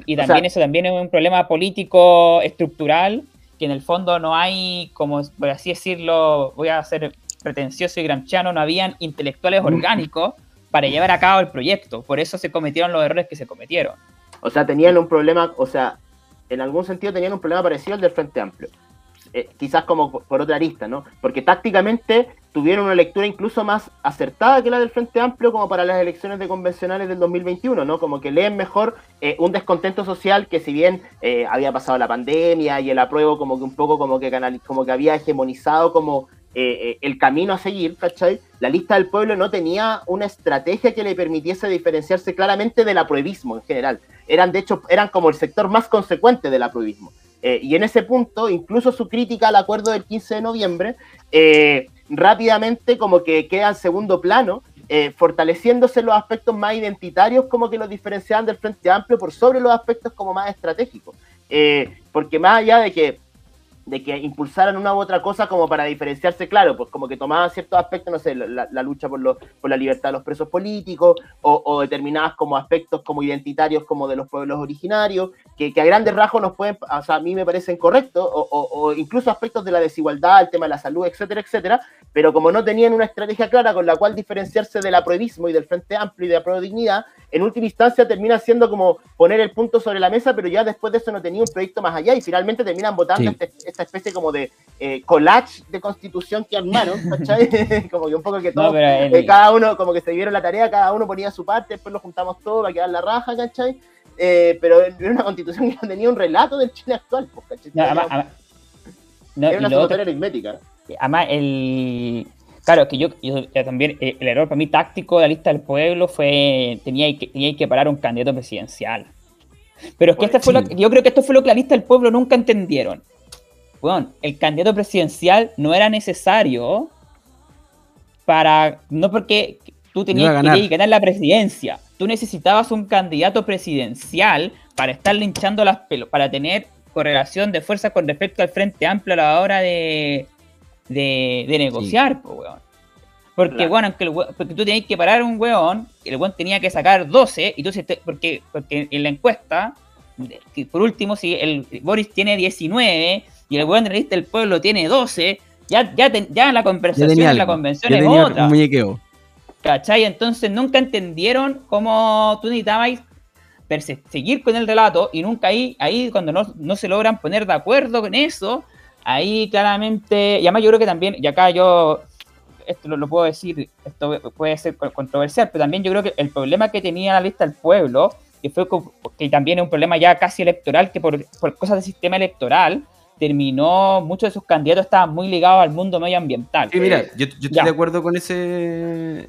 Y también eso también es un problema político estructural, que en el fondo no hay, como por así decirlo, voy a ser pretencioso y gramsciano, no habían intelectuales orgánicos para llevar a cabo el proyecto. Por eso se cometieron los errores que se cometieron. O sea, tenían un problema, o sea, en algún sentido tenían un problema parecido al del Frente Amplio. Eh, quizás como por otra arista, ¿no? Porque tácticamente tuvieron una lectura incluso más acertada que la del Frente Amplio como para las elecciones de convencionales del 2021, ¿no? Como que leen mejor eh, un descontento social que si bien eh, había pasado la pandemia y el apruebo como que un poco como que, canal, como que había hegemonizado como el camino a seguir, ¿cachai? La lista del pueblo no tenía una estrategia que le permitiese diferenciarse claramente del apruebismo en general. Eran, de hecho, eran como el sector más consecuente del apruebismo. Eh, y en ese punto, incluso su crítica al acuerdo del 15 de noviembre, eh, rápidamente como que queda en segundo plano, eh, fortaleciéndose los aspectos más identitarios como que los diferenciaban del Frente Amplio por sobre los aspectos como más estratégicos. porque más allá de que de que impulsaran una u otra cosa como para diferenciarse, claro, pues como que tomaban ciertos aspectos, no sé, la, lucha por, por la libertad de los presos políticos o, o, determinadas como aspectos como identitarios como de los pueblos originarios, que, que, a grandes rasgos nos pueden, o sea, a mí me parecen correctos, o, o, incluso aspectos de la desigualdad, el tema de la salud, etcétera, etcétera, pero como no tenían una estrategia clara con la cual diferenciarse del aprovismo y del Frente Amplio y de la dignidad, en última instancia termina siendo como poner el punto sobre la mesa, pero ya después de eso no tenía un proyecto más allá y finalmente terminan votando este, esta especie como de eh, collage de constitución que armaron, ¿cachai? como que un poco que todo, eh, cada uno, como que se dieron la tarea, cada uno ponía su parte, después lo juntamos todo para quedar la raja, ¿cachai? Eh, pero era una constitución que no tenía un relato del Chile actual, pues, ¿cachai? era una sumatoria aritmética. Además, el Claro, que yo, también, eh, el error para mí táctico de la lista del pueblo fue, tenía que, tenía que parar un candidato presidencial. Pero es que este fue lo, yo creo que esto fue lo que la lista del pueblo nunca entendieron. Bueno, el candidato presidencial no era necesario para, no porque tú tenías que ganar. la presidencia, tú necesitabas un candidato presidencial para estar linchando las pelos, para tener correlación de fuerza con respecto al Frente Amplio a la hora de, de, negociar, Porque, bueno, porque tú tenías que parar un weón, el weón tenía que sacar 12, y tú, porque, porque en la encuesta, por último, si el Boris tiene 19 y el weón de la lista del pueblo tiene 12, ya, ya, ya la conversación, la convención es otra. ¿Cachai? Entonces nunca entendieron cómo tú necesitabas seguir con el relato y nunca ahí, ahí cuando no, no se logran poner de acuerdo con eso, ahí claramente, y además yo creo que también, y acá yo, esto lo, puedo decir, esto puede ser controversial, pero también yo creo que el problema que tenía la lista del pueblo, que fue que también es un problema ya casi electoral, que por, cosas del sistema electoral, terminó, muchos de sus candidatos estaban muy ligados al mundo medioambiental. Sí, mira, yo, estoy de acuerdo con ese...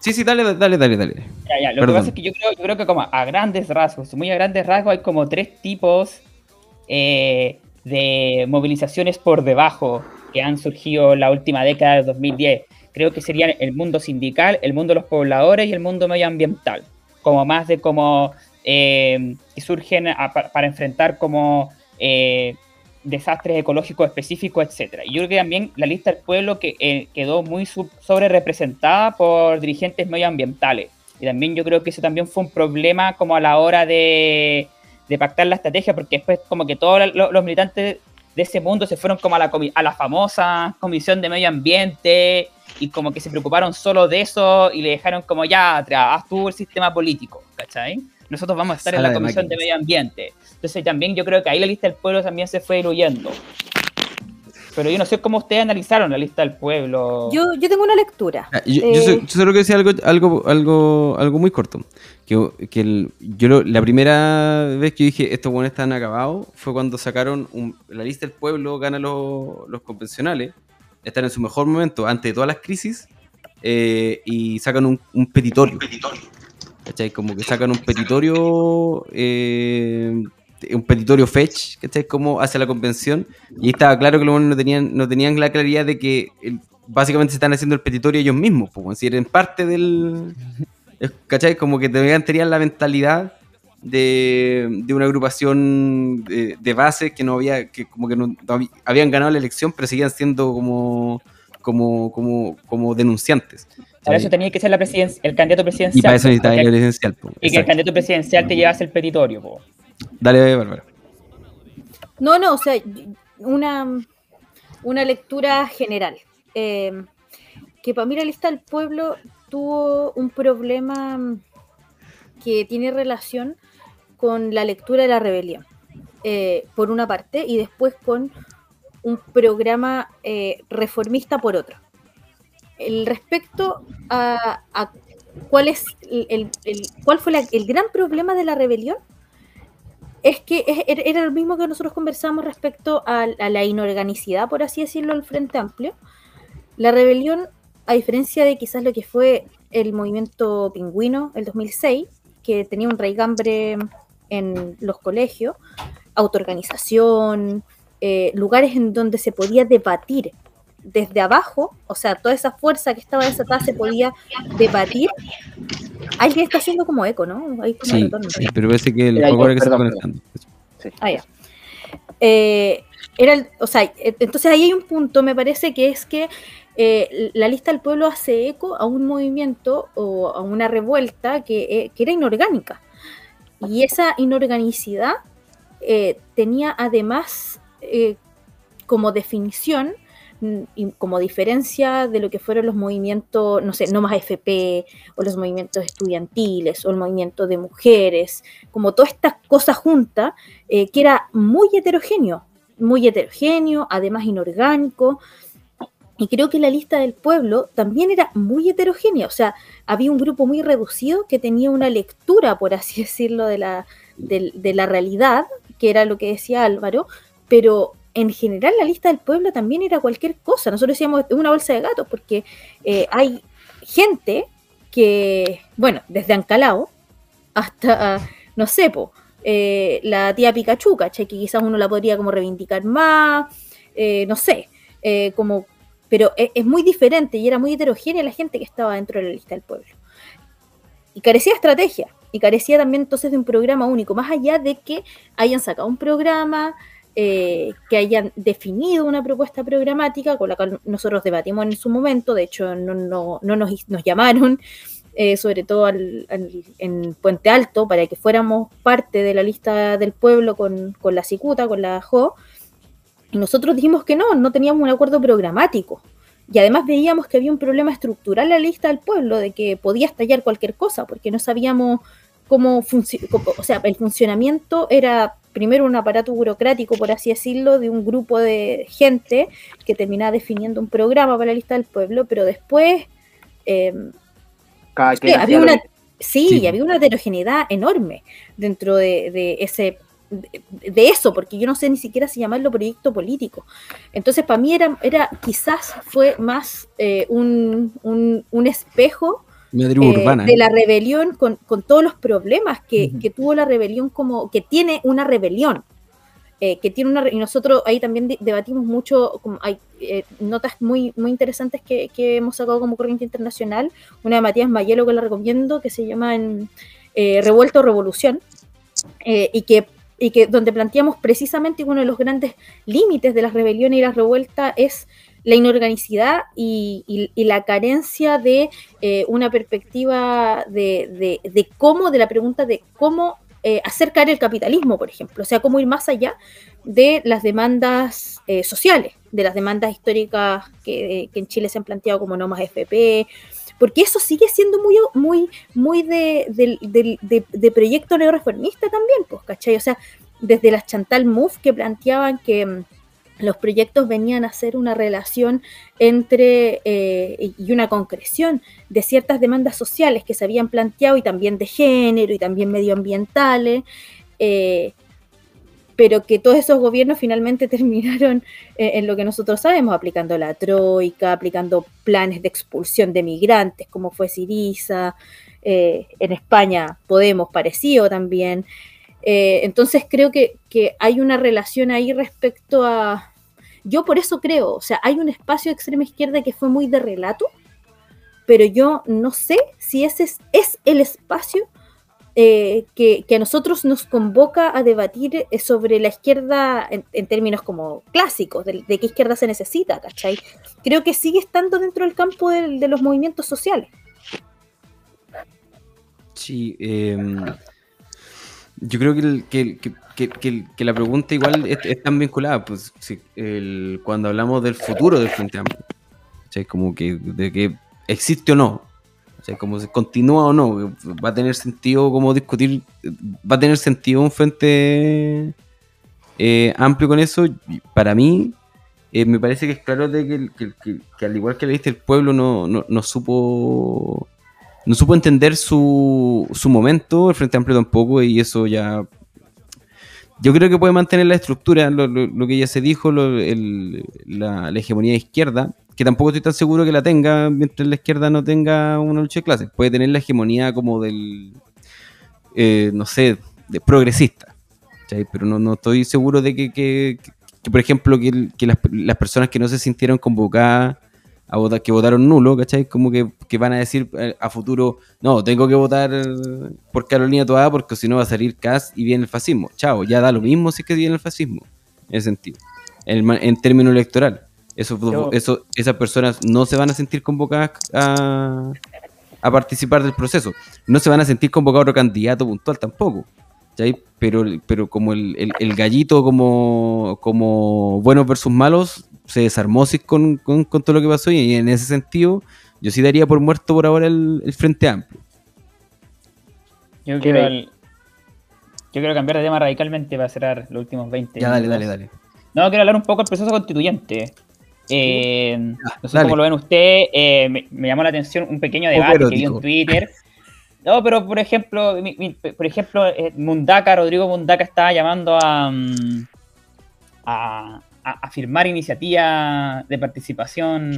Sí, sí, dale, dale, dale, dale. Ya, ya. Lo que pasa es que yo creo, yo creo que como a grandes rasgos, muy a grandes rasgos, hay como tres tipos eh, de movilizaciones por debajo que han surgido en la última década de 2010. Creo que serían el mundo sindical, el mundo de los pobladores y el mundo medioambiental, como más de como eh, que surgen para enfrentar como eh, desastres ecológicos específicos, etcétera. Y yo creo que también la lista del pueblo que eh, quedó muy sobre representada por dirigentes medioambientales. Y también yo creo que eso también fue un problema como a la hora de de pactar la estrategia, porque después como que todos los, militantes de ese mundo se fueron como a la, famosa Comisión de Medio Ambiente y como que se preocuparon solo de eso y le dejaron como ya, haz tú el sistema político, ¿cachai? Nosotros vamos a estar en la Comisión de Medio Ambiente. Entonces también yo creo que ahí la lista del pueblo también se fue diluyendo. Pero yo no sé cómo ustedes analizaron la lista del pueblo. Yo, yo tengo una lectura. Ah, yo, eh, solo que decir algo, algo, algo, algo muy corto. Que, que yo la primera vez que dije estos buenos están acabados fue cuando sacaron la lista del pueblo, gana los, los convencionales, están en su mejor momento ante todas las crisis eh, y sacan un, un petitorio. Un petitorio. ¿Cachai? Como que sacan un petitorio eh, un petitorio fetch, ¿cachai? Como hacia la convención. Y estaba claro que los no tenían, no tenían la claridad de que básicamente se están haciendo el petitorio ellos mismos, pues, si eran parte del. ¿cachai? Como que tenían la mentalidad de, una agrupación de, base que no había, que como que no, habían ganado la elección, pero seguían siendo como, como, como, como denunciantes. Para eso tenía que ser la el candidato presidencial. Y para eso necesitaba el presidencial. y que el candidato presidencial te llevase el petitorio. Po. Dale, Bárbara. No, no, o sea, una, una lectura general. Eh, que para mí la lista del pueblo tuvo un problema que tiene relación con la lectura de la rebelión, eh, por una parte, y después con un programa eh, reformista por otro. El respecto a, cuál es el, cuál fue el gran problema de la rebelión, es que er, era lo mismo que nosotros conversamos respecto a, la inorganicidad, por así decirlo, del Frente Amplio. La rebelión, a diferencia de quizás lo que fue el movimiento pingüino el 2006, que tenía un raigambre en los colegios, autoorganización, eh, lugares en donde se podía debatir desde abajo, o sea, toda esa fuerza que estaba desatada se podía debatir. Alguien está haciendo como eco, ¿no? sí, pero parece que el juego ahora que se está conectando. Ah, ya. Eh, era, o sea, e, entonces ahí hay un punto, me parece que es que eh, la lista del pueblo hace eco a un movimiento o a una revuelta que, eh, que era inorgánica. Y esa inorganicidad eh, tenía además como definición como diferencia de lo que fueron los movimientos, no sé, no más FP, o los movimientos estudiantiles, o el movimiento de mujeres, como todas estas cosas juntas, que era muy heterogéneo, muy heterogéneo, además inorgánico, y creo que la lista del pueblo también era muy heterogénea, o sea, había un grupo muy reducido que tenía una lectura, por así decirlo, de la, de, la realidad, que era lo que decía Álvaro, pero en general la lista del pueblo también era cualquier cosa. Nosotros decíamos una bolsa de gatos, porque eh, hay gente que, bueno, desde Ancalao hasta, no sé, eh, la tía Pikachu, ¿cachai? Que quizás uno la podría como reivindicar más, eh, no sé, como pero e, es, muy diferente y era muy heterogénea la gente que estaba dentro de la lista del pueblo. Y carecía de estrategia, y carecía también entonces de un programa único, más allá de que hayan sacado un programa, eh, que hayan definido una propuesta programática con la cual nosotros debatimos en su momento, de hecho no, no, nos, nos, llamaron, eh, sobre todo en Puente Alto, para que fuéramos parte de la lista del pueblo con, con la Cicuta, con la JO, y nosotros dijimos que no, no teníamos un acuerdo programático. Y además veíamos que había un problema estructural en la lista del pueblo, de que podía estallar cualquier cosa, porque no sabíamos cómo funcionaba, o sea, el funcionamiento era primero un aparato burocrático, por así decirlo, de un grupo de gente que terminaba definiendo un programa para la lista del pueblo, pero después eh, había una, sí, había una heterogeneidad enorme dentro de, de ese de, eso, porque yo no sé ni siquiera si llamarlo proyecto político. Entonces, para mí era, era quizás fue más eh, un, un, espejo eh, de la rebelión con, todos los problemas que, tuvo la rebelión, como que tiene una rebelión. Eh, que tiene una y nosotros ahí también debatimos mucho como hay notas muy muy interesantes que, hemos sacado como corriente internacional una de Matías Mayelo que la recomiendo que se llama en, Revuelto Revolución y que y que donde planteamos precisamente uno de los grandes límites de la rebelión y la revuelta es la inorganicidad y, la carencia de eh, una perspectiva de, cómo, de la pregunta de cómo eh, hacer caer el capitalismo, por ejemplo, o sea, cómo ir más allá de las demandas eh, sociales, de las demandas históricas que, en Chile se han planteado como no más FP, porque eso sigue siendo muy, muy, muy de, de, proyecto neoreformista también, pues, ¿cachai? O sea, desde las Chantal Mouffe que planteaban que mm, los proyectos venían a ser una relación entre eh, y una concreción de ciertas demandas sociales que se habían planteado y también de género y también medioambientales. Eh, pero que todos esos gobiernos finalmente terminaron eh, en lo que nosotros sabemos, aplicando la troika, aplicando planes de expulsión de migrantes, como fue Siriza, en España Podemos parecido también. Entonces creo que, que, hay una relación ahí respecto a... Yo por eso creo, o sea, hay un espacio de extrema izquierda que fue muy de relato, pero yo no sé si ese es el espacio eh, que, a nosotros nos convoca a debatir eh, sobre la izquierda en, términos como clásicos, de, qué izquierda se necesita, ¿cachai? Creo que sigue estando dentro del campo de, los movimientos sociales. Sí, em, yo creo que, la pregunta igual es, tan vinculada, pues cuando hablamos del futuro del Frente Amplio, como que de que existe o no, sea, como se continúa o no, va a tener sentido como discutir, va a tener sentido un frente eh, amplio con eso. Para mí, eh, me parece que es claro de que, al igual que le diste el pueblo no, no, supo no supo entender su, su momento, el Frente Amplio tampoco, y eso ya yo creo que puede mantener la estructura, lo, que ya se dijo, la, hegemonía de izquierda, que tampoco estoy tan seguro que la tenga mientras la izquierda no tenga una lucha de clases. Puede tener la hegemonía como del, eh, no sé, de progresista. Pero no, no, estoy seguro de que, que, por ejemplo, que, las, las, personas que no se sintieron convocadas a votar, que votaron nulo, ¿cachai? Como que, van a decir eh, a futuro, no, tengo que votar por Carolina Toada porque si no va a salir CAS y viene el fascismo. Chao, ya da lo mismo si es que viene el fascismo, en ese sentido. en, términos electoral. Eso, eso, esas personas no se van a sentir convocadas a, a, participar del proceso. No se van a sentir convocados a otro candidato puntual tampoco. Pero, pero como el, el, gallito como, como buenos versus malos se desarmó con, con, con, todo lo que pasó y en ese sentido yo sí daría por muerto por ahora el, el Frente Amplio. Yo quiero, yo quiero cambiar de tema radicalmente para cerrar los últimos 20 Ya, dale, dale, dale. No, quiero hablar un poco del proceso constituyente. Eh, no sé cómo lo ven ustedes. Eh, me, llamó la atención un pequeño debate que vi en Twitter. No, pero por ejemplo, por ejemplo, eh, Mundaka, Rodrigo Mundaka estaba llamando a, mm, a, a, firmar iniciativas de participación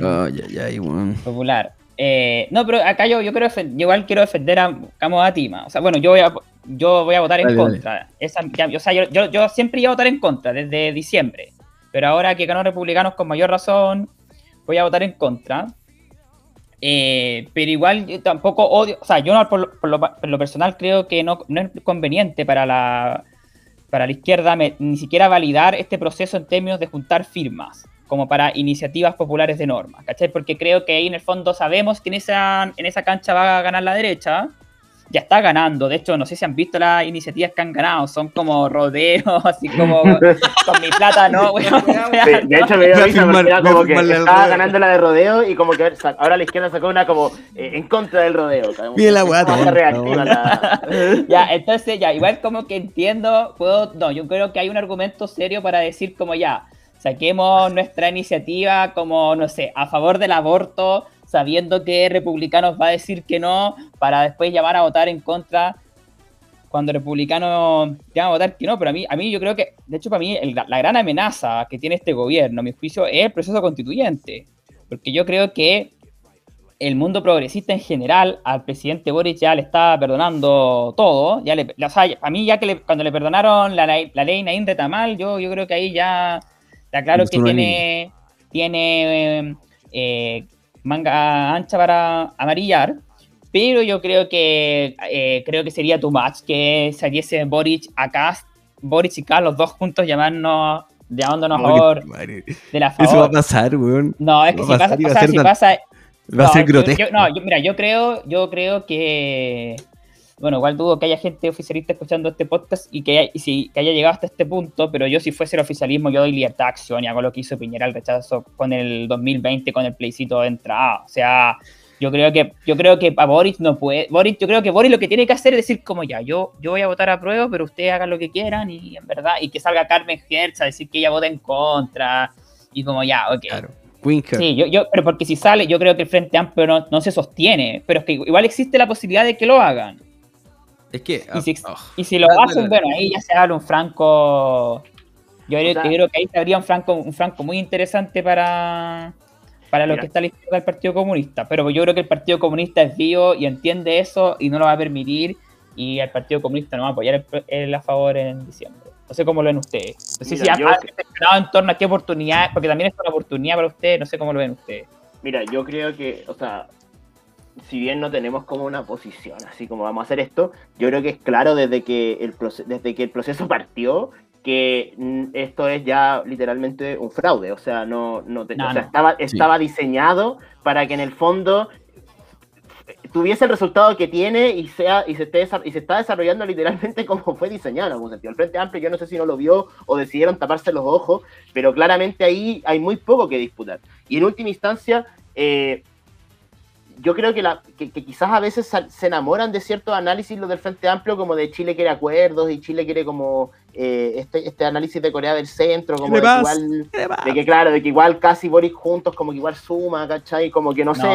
popular. Eh, no, pero acá yo, yo, creo, igual quiero defender a Camo Atima. O sea, bueno, yo voy a, yo voy a votar en contra. Esa, o sea, yo, yo, siempre iba a votar en contra desde diciembre. Pero ahora que ganó republicanos con mayor razón, voy a votar en contra. Eh, pero igual yo tampoco odio, o sea, yo no, por, lo, personal creo que no, no, es conveniente para la, para la izquierda ni siquiera validar este proceso en términos de juntar firmas como para iniciativas populares de norma, ¿cachai? Porque creo que ahí en el fondo sabemos que en esa, en esa cancha va a ganar la derecha, ya está ganando. De hecho, no sé si han visto las iniciativas que han ganado. Son como rodeos, así como con mi plata, ¿no? de hecho, me dio risa como que estaba ganando la de rodeo y como que ahora la izquierda sacó una como eh, en contra del rodeo. Bien la guata. ya, entonces ya, igual como que entiendo, puedo, no, yo creo que hay un argumento serio para decir como ya, saquemos nuestra iniciativa como, no sé, a favor del aborto, sabiendo que republicanos va a decir que no, para después llamar a votar en contra cuando republicanos llaman a votar que no, pero a mí, a mí yo creo que, de hecho, para mí la gran amenaza que tiene este gobierno, a mi juicio, es el proceso constituyente, porque yo creo que el mundo progresista en general al presidente Boris ya le está perdonando todo, ya le, o sea, a mí ya que cuando le perdonaron la, la ley Naín de Tamal, yo, yo creo que ahí ya Está claro que tiene, tiene eh, manga ancha para amarillar, pero yo creo que eh, creo que sería too much que saliese Boric acá, Boric y Carlos los dos juntos llamarnos llamándonos favor de la favor. Eso va a pasar, weón. No, es que si pasa, o sea, si pasa va a ser grotesco. no, mira, yo creo, yo creo que bueno, igual dudo que haya gente oficialista escuchando este podcast y que, haya, si, que haya llegado hasta este punto, pero yo si fuese el oficialismo, yo doy libertad de acción y hago lo que hizo Piñera el rechazo con el 2020, con el plebiscito de entrada. O sea, yo creo que yo creo que a Boris no puede Boris yo creo que Boris lo que tiene que hacer es decir como ya yo yo voy a votar a prueba pero ustedes hagan lo que quieran y en verdad y que salga Carmen Hertz a decir que ella vota en contra y como ya ok claro. Sí, yo, yo, pero porque si sale, yo creo que el Frente Amplio no, no se sostiene, pero es que igual existe la posibilidad de que lo hagan. Es que. y, si, ah, lo hacen, bueno, ahí ya se abre un franco. Yo creo, que ahí se habría un franco, un franco muy interesante para, para lo que está la izquierda del Partido Comunista. Pero yo creo que el Partido Comunista es vivo y entiende eso y no lo va a permitir. Y el Partido Comunista no va a apoyar el, a favor en diciembre. No sé cómo lo ven ustedes. No sé si han reflexionado en torno a qué oportunidad, porque también es una oportunidad para ustedes, no sé cómo lo ven ustedes. Mira, yo creo que, o sea, si bien no tenemos como una posición, así como vamos a hacer esto, yo creo que es claro desde que el, desde que el proceso partió que esto es ya literalmente un fraude, o sea, no, no, estaba, estaba diseñado para que en el fondo tuviese el resultado que tiene y sea y se esté y se está desarrollando literalmente como fue diseñado en algún sentido. El Frente Amplio yo no sé si no lo vio o decidieron taparse los ojos, pero claramente ahí hay muy poco que disputar. Y en última instancia, eh, yo creo que, la, que, quizás a veces se enamoran de ciertos análisis los del Frente Amplio, como de Chile quiere acuerdos y Chile quiere como eh, este, este análisis de Corea del Centro, como de que, igual, de que claro, de que igual casi Boris juntos como que igual suma, ¿cachai? Como que no, sé.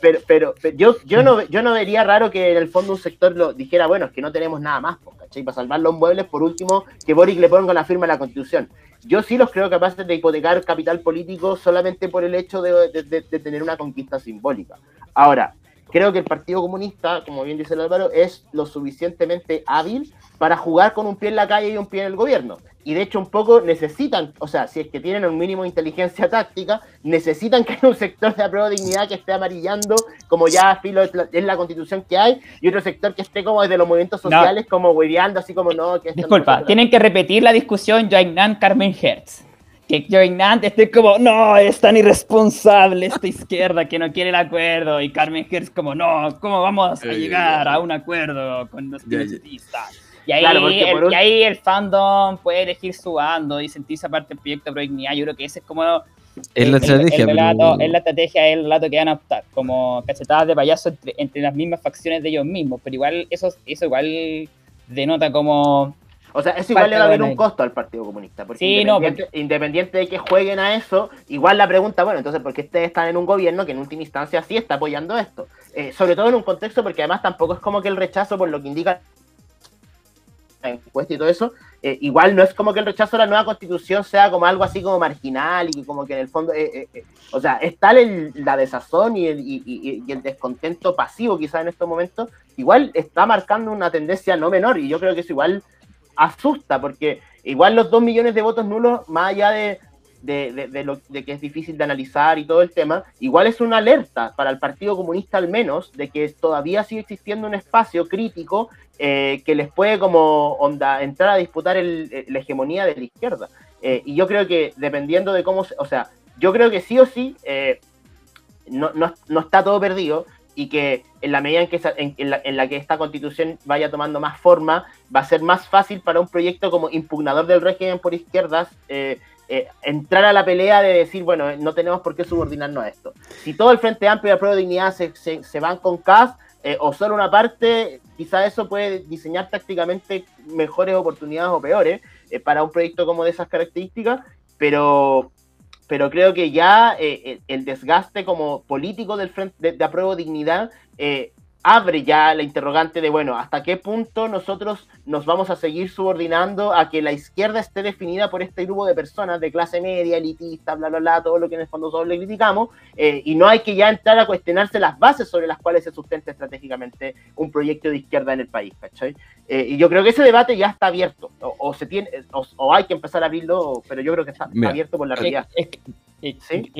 Pero, pero, yo, yo, no, yo no vería raro que en el fondo un sector lo dijera, bueno, es que no tenemos nada más, ¿cachai? Para salvar los muebles, por último, que Boris le ponga la firma a la Constitución. Yo sí los creo capaces de hipotecar capital político solamente por el hecho de, tener una conquista simbólica. Ahora, creo que el Partido Comunista, como bien dice el Álvaro, es lo suficientemente hábil para jugar con un pie en la calle y un pie en el gobierno. Y de hecho un poco necesitan, o sea, si es que tienen un mínimo de inteligencia táctica, necesitan que haya un sector de apruebo de dignidad que esté amarillando, como ya filo es la constitución que hay, y otro sector que esté como desde los movimientos sociales, como hueveando, así como no. Que Disculpa, tienen que repetir la discusión Joannan Carmen Hertz. que Joe Ignacio esté como, no, es tan irresponsable esta izquierda que no quiere el acuerdo. Y Carmen Hertz como, no, ¿cómo vamos a llegar a un acuerdo con los periodistas? Y ahí, el, y ahí el fandom puede elegir su bando y sentirse aparte del proyecto Pro Yo creo que ese es como es la estrategia. El, es la estrategia, es el relato que van a optar, como cachetadas de payaso entre, las mismas facciones de ellos mismos, pero igual eso, eso igual denota como... O sea, eso igual le va a haber un costo al Partido Comunista, porque, independiente, independiente de que jueguen a eso, igual la pregunta, bueno, entonces, ¿por qué ustedes están en un gobierno que en última instancia sí está apoyando esto? Eh, sobre todo en un contexto, porque además tampoco es como que el rechazo, por lo que indica encuesta y todo eso, eh, igual no es como que el rechazo a la nueva constitución sea como algo así como marginal y como que en el fondo, eh, eh, o sea, es tal la desazón y el, el, descontento pasivo quizás en estos momentos, igual está marcando una tendencia no menor y yo creo que eso igual asusta porque igual los dos millones de votos nulos, más allá de, de, lo, de que es difícil de analizar y todo el tema, igual es una alerta para el Partido Comunista al menos de que todavía sigue existiendo un espacio crítico eh, que les puede como onda entrar a disputar el, la hegemonía de la izquierda. Eh, y yo creo que dependiendo de cómo, o sea, yo creo que sí o sí eh, no, no, no, está todo perdido y que en la medida en que, en, la, en, la, que esta constitución vaya tomando más forma, va a ser más fácil para un proyecto como impugnador del régimen por izquierdas eh, entrar a la pelea de decir, bueno, no tenemos por qué subordinarnos a esto. Si todo el Frente Amplio y la Prueba de Dignidad se, se, van con CAS eh, o solo una parte, quizá eso puede diseñar tácticamente mejores oportunidades o peores eh, para un proyecto como de esas características, pero, pero creo que ya el desgaste como político del Frente de, de Apruebo Dignidad abre ya la interrogante de, bueno, ¿hasta qué punto nosotros nos vamos a seguir subordinando a que la izquierda esté definida por este grupo de personas de clase media, elitista, bla, bla, bla, todo lo que en el fondo todos le criticamos, eh, y no hay que ya entrar a cuestionarse las bases sobre las cuales se sustenta estratégicamente un proyecto de izquierda en el país, ¿cachai? Eh, y yo creo que ese debate ya está abierto, o, se tiene, o, hay que empezar a abrirlo, pero yo creo que está abierto por la realidad. ¿Sí?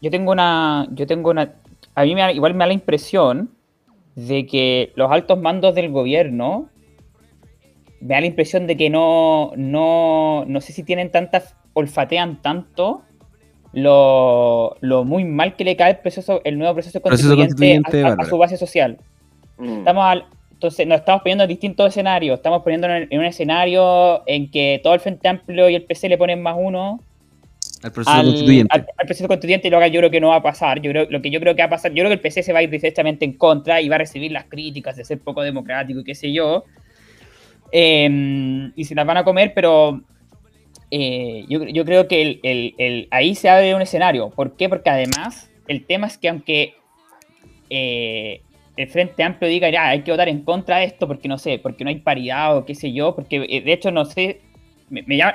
Yo tengo una, yo tengo una, a mí me, igual me da la impresión de que los altos mandos del gobierno me da la impresión de que no, no, no sé si tienen tantas, olfatean tanto lo, lo, muy mal que le cae el proceso, el nuevo proceso constituyente, a, su base social. Mm. Estamos entonces nos estamos poniendo en distintos escenarios. Estamos poniendo en, un escenario en que todo el Frente Amplio y el PC le ponen más uno al proceso constituyente. Al, proceso constituyente, lo que yo creo que no va a pasar. Yo creo, lo que yo creo que va a pasar, yo creo que el PC se va a ir directamente en contra y va a recibir las críticas de ser poco democrático y qué sé yo. Em, y se las van a comer, pero eh, yo, creo que el, ahí se abre un escenario. ¿Por qué? Porque además el tema es que aunque eh, el Frente Amplio diga, ya, hay que votar en contra de esto porque no sé, porque no hay paridad o qué sé yo, porque eh, de hecho no sé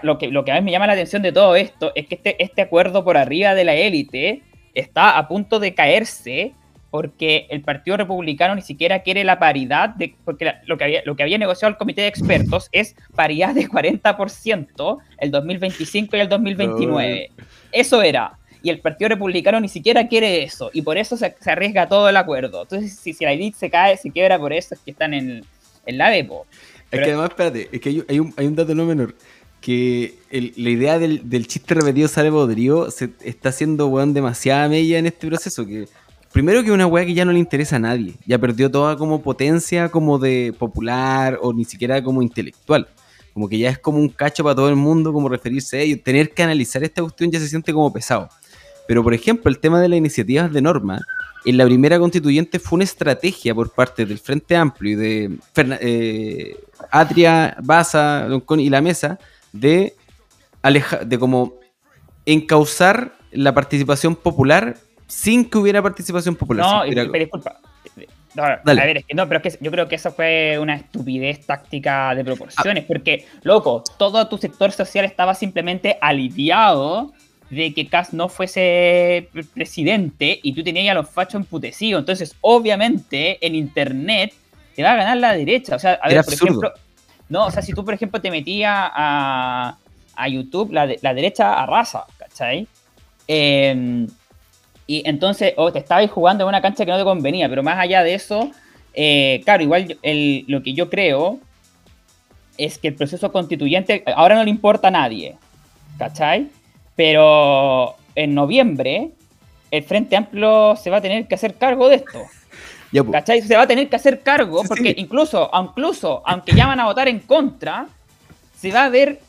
lo, que, lo que a mí me llama la atención de todo esto es que este, este acuerdo por arriba de la élite está a punto de caerse porque el Partido Republicano ni siquiera quiere la paridad, de, porque lo, que había, lo que había negociado el Comité de Expertos es paridad de 40% el 2025 y el 2029. Eso era. Y el Partido Republicano ni siquiera quiere eso, y por eso se, arriesga todo el acuerdo. Entonces, si, si la élite se cae, se quiebra por eso, es que están en, en la depo. Es que además, espérate, es que hay, un, hay un dato no menor que la idea del, chiste repetido sale podrido se está haciendo, weón, demasiada mella en este proceso. Que primero que una weá que ya no le interesa a nadie. Ya perdió toda como potencia como de popular o ni siquiera como intelectual. Como que ya es como un cacho para todo el mundo, como referirse a ello. Tener que analizar esta cuestión ya se siente como pesado. Pero, por ejemplo, el tema de las iniciativas de norma, en la primera constituyente fue una estrategia por parte del Frente Amplio y de eh, Atria, Baza y la Mesa de, aleja de como encauzar la participación popular sin que hubiera participación popular. No, pero disculpa. a ver, es que no, pero es que yo creo que eso fue una estupidez táctica de proporciones, porque, loco, todo tu sector social estaba simplemente aliviado de que Kass no fuese presidente y tú tenías a los fachos emputecidos. Entonces, obviamente, en internet te va a ganar la derecha. O sea, a ver, por ejemplo, no, o sea, si tú, por ejemplo, te metías a, a YouTube, la, la derecha arrasa, ¿cachai? Em, y entonces, o te estabas jugando en una cancha que no te convenía, pero más allá de eso, eh, claro, igual lo que yo creo es que el proceso constituyente ahora no le importa a nadie, ¿cachai? Pero en noviembre, el Frente Amplio se va a tener que hacer cargo de esto. ¿Cachai? Se va a tener que hacer cargo, porque incluso, incluso, aunque ya van a votar en contra, se va a ver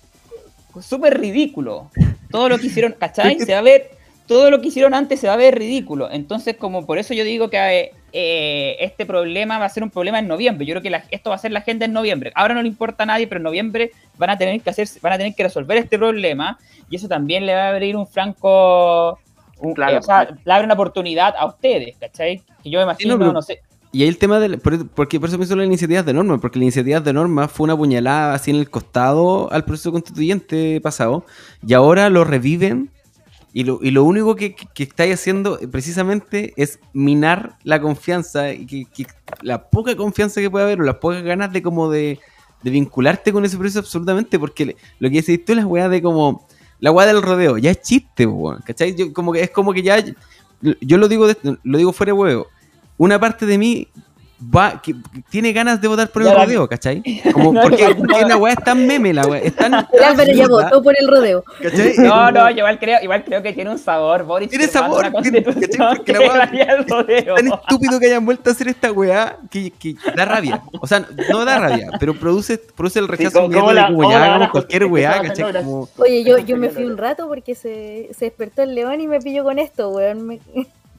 súper ridículo. Todo lo que hicieron, ¿cachai? Se va a ver, todo lo que hicieron antes se va a ver ridículo. Entonces, como por eso yo digo que eh, este problema va a ser un problema en noviembre. Yo creo que esto va a ser la agenda en noviembre. Ahora no le importa a nadie, pero en noviembre van a tener que hacer, van a tener que resolver este problema y eso también le va a abrir un franco claro. o sea, le abre una oportunidad a ustedes, ¿cachai? Que yo me imagino, no, sé. Y ahí el tema del. Porque por eso me hizo las iniciativas de norma, porque la iniciativa de norma fue una puñalada así en el costado al proceso constituyente pasado, y ahora lo reviven, y lo, y lo único que, que, estáis haciendo precisamente es minar la confianza, y que, la poca confianza que puede haber, o las pocas ganas de como de, de vincularte con ese proceso absolutamente, porque lo que decís tú, las weas de como la weá del rodeo, ya es chiste, weón, ¿cachai? Como que es como que ya, yo lo digo, lo digo fuera de huevo, una parte de mí va, que, tiene ganas de votar por el rodeo, ¿cachai? Como, porque, porque una weá es tan meme, la weá. Es tan. pero ya votó por el rodeo. ¿cachai? No, no, yo igual creo, igual creo que tiene un sabor. Boris tiene sabor. Tiene, porque la weá, es tan estúpido que hayan vuelto a hacer esta weá que, que, da rabia. O sea, no da rabia, pero produce, produce el rechazo sí, como, como ya hagamos cualquier weá, ¿cachai? Como... Oye, yo, yo me fui un rato porque se, se despertó el león y me pilló con esto, weón. Me...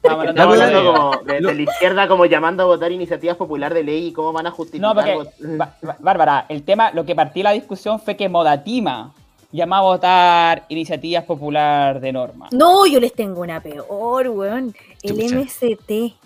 Estamos hablando, como de, la izquierda como llamando a votar iniciativas popular de ley y cómo van a justificar. No, porque, Bárbara, el tema, lo que partí la discusión fue que Modatima llamaba a votar iniciativas popular de norma. No, yo les tengo una peor, weón. El MCT.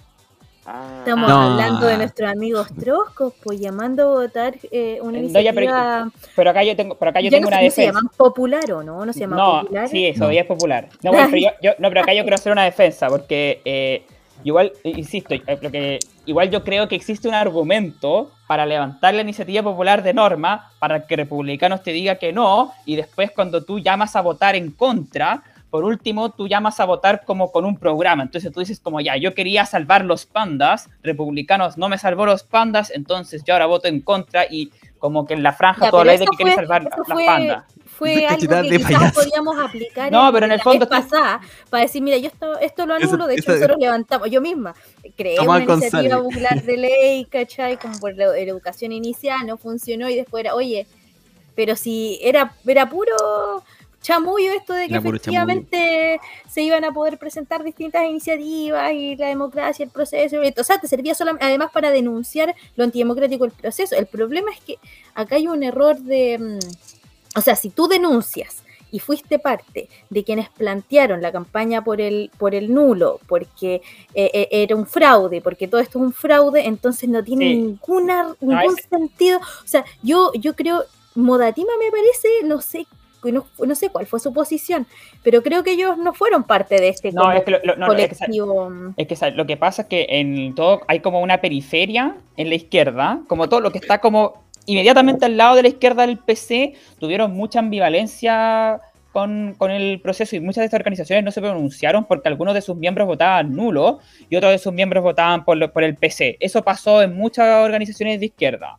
Ah. Estamos hablando de nuestros amigos troscos, pues llamando a votar eh, una iniciativa. pero, acá yo tengo, pero acá yo tengo una defensa. ¿Se llaman popular o no? ¿No se llama no, popular? Sí, eso ya es popular. No, pero yo, no, pero acá yo quiero hacer una defensa, porque eh, igual, insisto, porque igual yo creo que existe un argumento para levantar la iniciativa popular de norma para que republicanos te diga que no, y después cuando tú llamas a votar en contra, por último, tú llamas a votar como con un programa. Entonces tú dices como ya, yo quería salvar los pandas, republicanos no me salvó los pandas, entonces yo ahora voto en contra y como que en la franja toda la idea de que quiere salvar las pandas fue algo que quizás podíamos aplicar no, pero en el fondo pasada para decir, mira, yo esto, esto lo anulo, de hecho nosotros levantamos, yo misma creé una iniciativa popular de ley, ¿cachai? Como por la, educación inicial, no funcionó y después era, oye, pero si era, era puro chamullo esto de que efectivamente se iban a poder presentar distintas iniciativas y la democracia, el proceso, o sea, te servía solamente, además para denunciar lo antidemocrático del proceso. El problema es que acá hay un error de, mm, o sea, si tú denuncias y fuiste parte de quienes plantearon la campaña por el, por el nulo, porque eh, eh, era un fraude, porque todo esto es un fraude, entonces no tiene ninguna, ningún sentido. O sea, yo, yo creo, Modatima me parece, no sé no, sé cuál fue su posición, pero creo que ellos no fueron parte de este no, es que lo, colectivo. Es que, lo que pasa es que en todo hay como una periferia en la izquierda, como todo lo que está como inmediatamente al lado de la izquierda del PC, tuvieron mucha ambivalencia con, el proceso y muchas de estas organizaciones no se pronunciaron porque algunos de sus miembros votaban nulo y otros de sus miembros votaban por, por el PC. Eso pasó en muchas organizaciones de izquierda.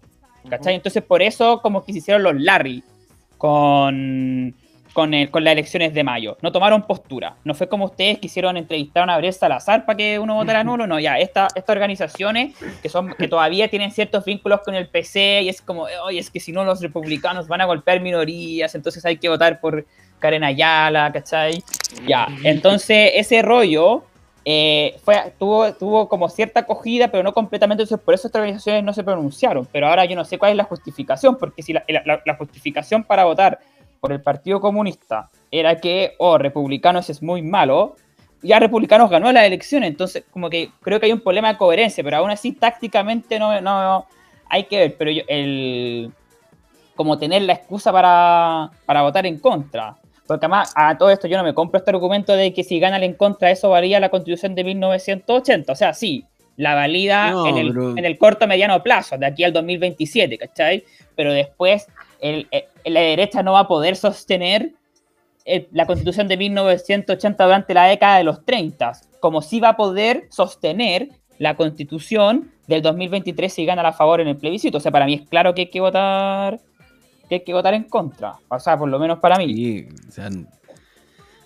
¿Cachai? Entonces por eso como que se hicieron los Larry con, con, con, las elecciones de mayo. No tomaron postura. No fue como ustedes quisieron entrevistar a una Gabriel Salazar para que uno votara nulo. No, ya, esta, estas organizaciones que, son, que todavía tienen ciertos vínculos con el PC y es como, oye, es que si no los republicanos van a golpear minorías, entonces hay que votar por Karen Ayala, ¿cachai? Ya, entonces ese rollo eh, fue, tuvo, tuvo como cierta acogida, pero no completamente, entonces por eso estas organizaciones no se pronunciaron. Pero ahora yo no sé cuál es la justificación, porque si la, justificación para votar por el Partido Comunista era que, oh, republicanos es muy malo, ya republicanos ganó la elección, entonces como que creo que hay un problema de coherencia, pero aún así tácticamente no, no hay que ver, pero el como tener la excusa para, para votar en contra. Porque además a todo esto yo no me compro este argumento de que si gana el en contra eso valía la constitución de 1980. O sea, sí, la valida en, el, en, el, corto mediano plazo, de aquí al 2027, ¿cachai? Pero después el, la derecha no va a poder sostener la constitución de 1980 durante la década de los 30, como sí va a poder sostener la constitución del 2023 si gana a favor en el plebiscito. O sea, para mí es claro que hay que votar que hay que votar en contra. O sea, por lo menos para mí. o sea,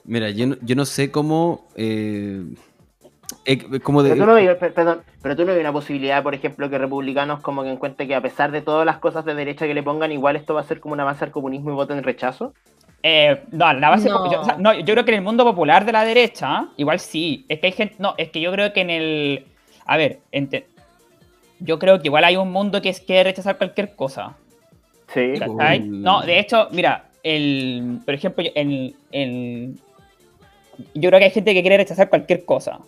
Mira, yo no, yo no sé cómo... Eh, eh, como de... pero, tú no ves, perdón, pero tú no ves una posibilidad, por ejemplo, que republicanos como que encuentren que a pesar de todas las cosas de derecha que le pongan, igual esto va a ser como una base al comunismo y voten rechazo. Eh, no, la base no. Yo, no, yo creo que en el mundo popular de la derecha, igual sí. Es que hay gente. No, es que yo creo que en el. A ver, yo creo que igual hay un mundo que es que rechazar cualquier cosa. Sí. No, de hecho, mira, el, por ejemplo, en, en, yo creo que hay gente que quiere rechazar cualquier cosa.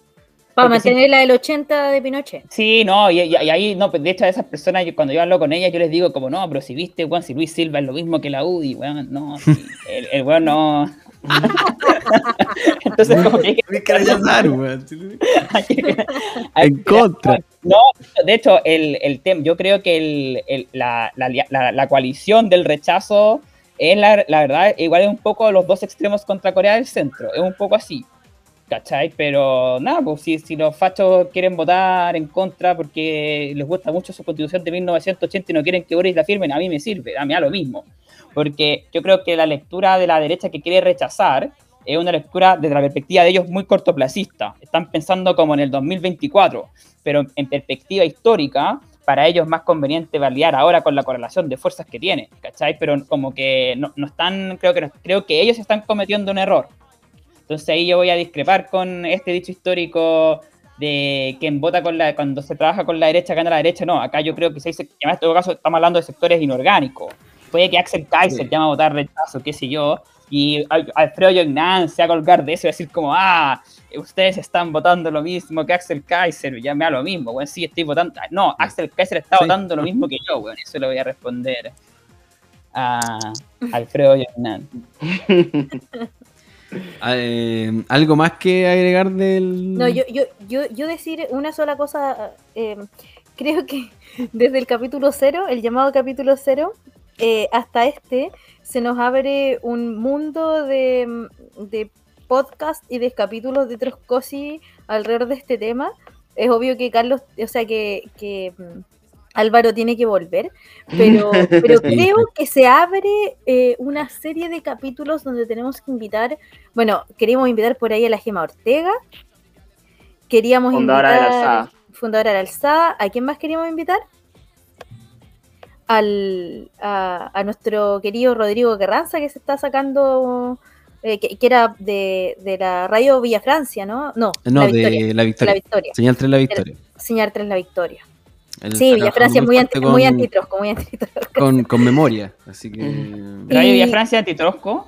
Para mantener la del 80 de Pinochet. Sí, no, y, ahí, no, pues, de hecho a esas personas, cuando yo hablo con ellas, yo les digo como, no, pero si viste, weón, si Luis Silva es lo mismo que la UDI, weón, no, el, el weón no... Entonces, como que hay que... rechazar, weón. en contra. No, de hecho, el, el tema, yo creo que el, el, la, la, la, coalición del rechazo es, la, la verdad, igual es un poco los dos extremos contra Corea del Centro, es un poco así. ¿Cachai? Pero nada, pues si, si los fachos quieren votar en contra porque les gusta mucho su constitución de 1980 y no quieren que Boris la firmen, a mí me sirve, a mí a lo mismo. Porque yo creo que la lectura de la derecha que quiere rechazar es una lectura desde la perspectiva de ellos muy cortoplacista. Están pensando como en el 2024, pero en perspectiva histórica, para ellos es más conveniente validar ahora con la correlación de fuerzas que tiene, ¿cachai? Pero como que no, no están, creo que, creo que ellos están cometiendo un error entonces ahí yo voy a discrepar con este dicho histórico de quien vota con la, cuando se trabaja con la derecha gana la derecha. No, acá yo creo que se dice, además en todo caso estamos hablando de sectores inorgánicos. Puede que Axel Kaiser llama a votar rechazo, qué sé yo, y Alfredo Yognan se va a colgar de eso y decir como, ah, ustedes están votando lo mismo que Axel Kaiser, ya me da lo mismo, bueno, sí, estoy votando. No, Axel Kaiser está votando lo mismo que yo, bueno, eso lo voy a responder a Alfredo Yognan. Eh, ¿Algo más que agregar del...? No, yo, yo, yo, yo decir una sola cosa, eh, creo que desde el capítulo cero, el llamado capítulo cero, eh, hasta este, se nos abre un mundo de, de podcast y de capítulos de Troscosi alrededor de este tema. Es obvio que Carlos, o sea, que, que Álvaro tiene que volver, pero, pero creo que se abre eh, una serie de capítulos donde tenemos que invitar, bueno, queríamos invitar por ahí a la Gema Ortega, queríamos fundadora invitar de la Alzada. fundadora de la Alzada, ¿a quién más queríamos invitar? Al, a, nuestro querido Rodrigo Carranza que se está sacando, eh, que, era de, la radio Villa Francia, ¿no? No, no la de la victoria. Señal 3 La Victoria. Señal 3 La Victoria sí, Villa Francia es muy, anti, con, muy antitrosco, muy antitrosco. Con, con, memoria, así que... ¿Radio Villa Francia antitrosco?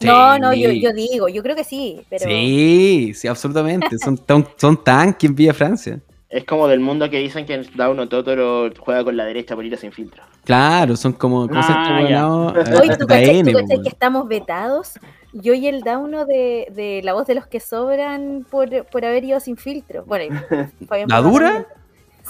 No, no, yo, yo, digo, yo creo que sí, pero... Sí, sí, absolutamente, son, son tanques en Villa Francia. Es como del mundo que dicen que Dauno Totoro juega con la derecha por ir sin filtro. Claro, son como cosas ah, como Hoy tú cachai, que estamos vetados. Yo y el Dauno de, de La Voz de los que Sobran por, por haber ido sin filtro. Bueno, ¿La dura?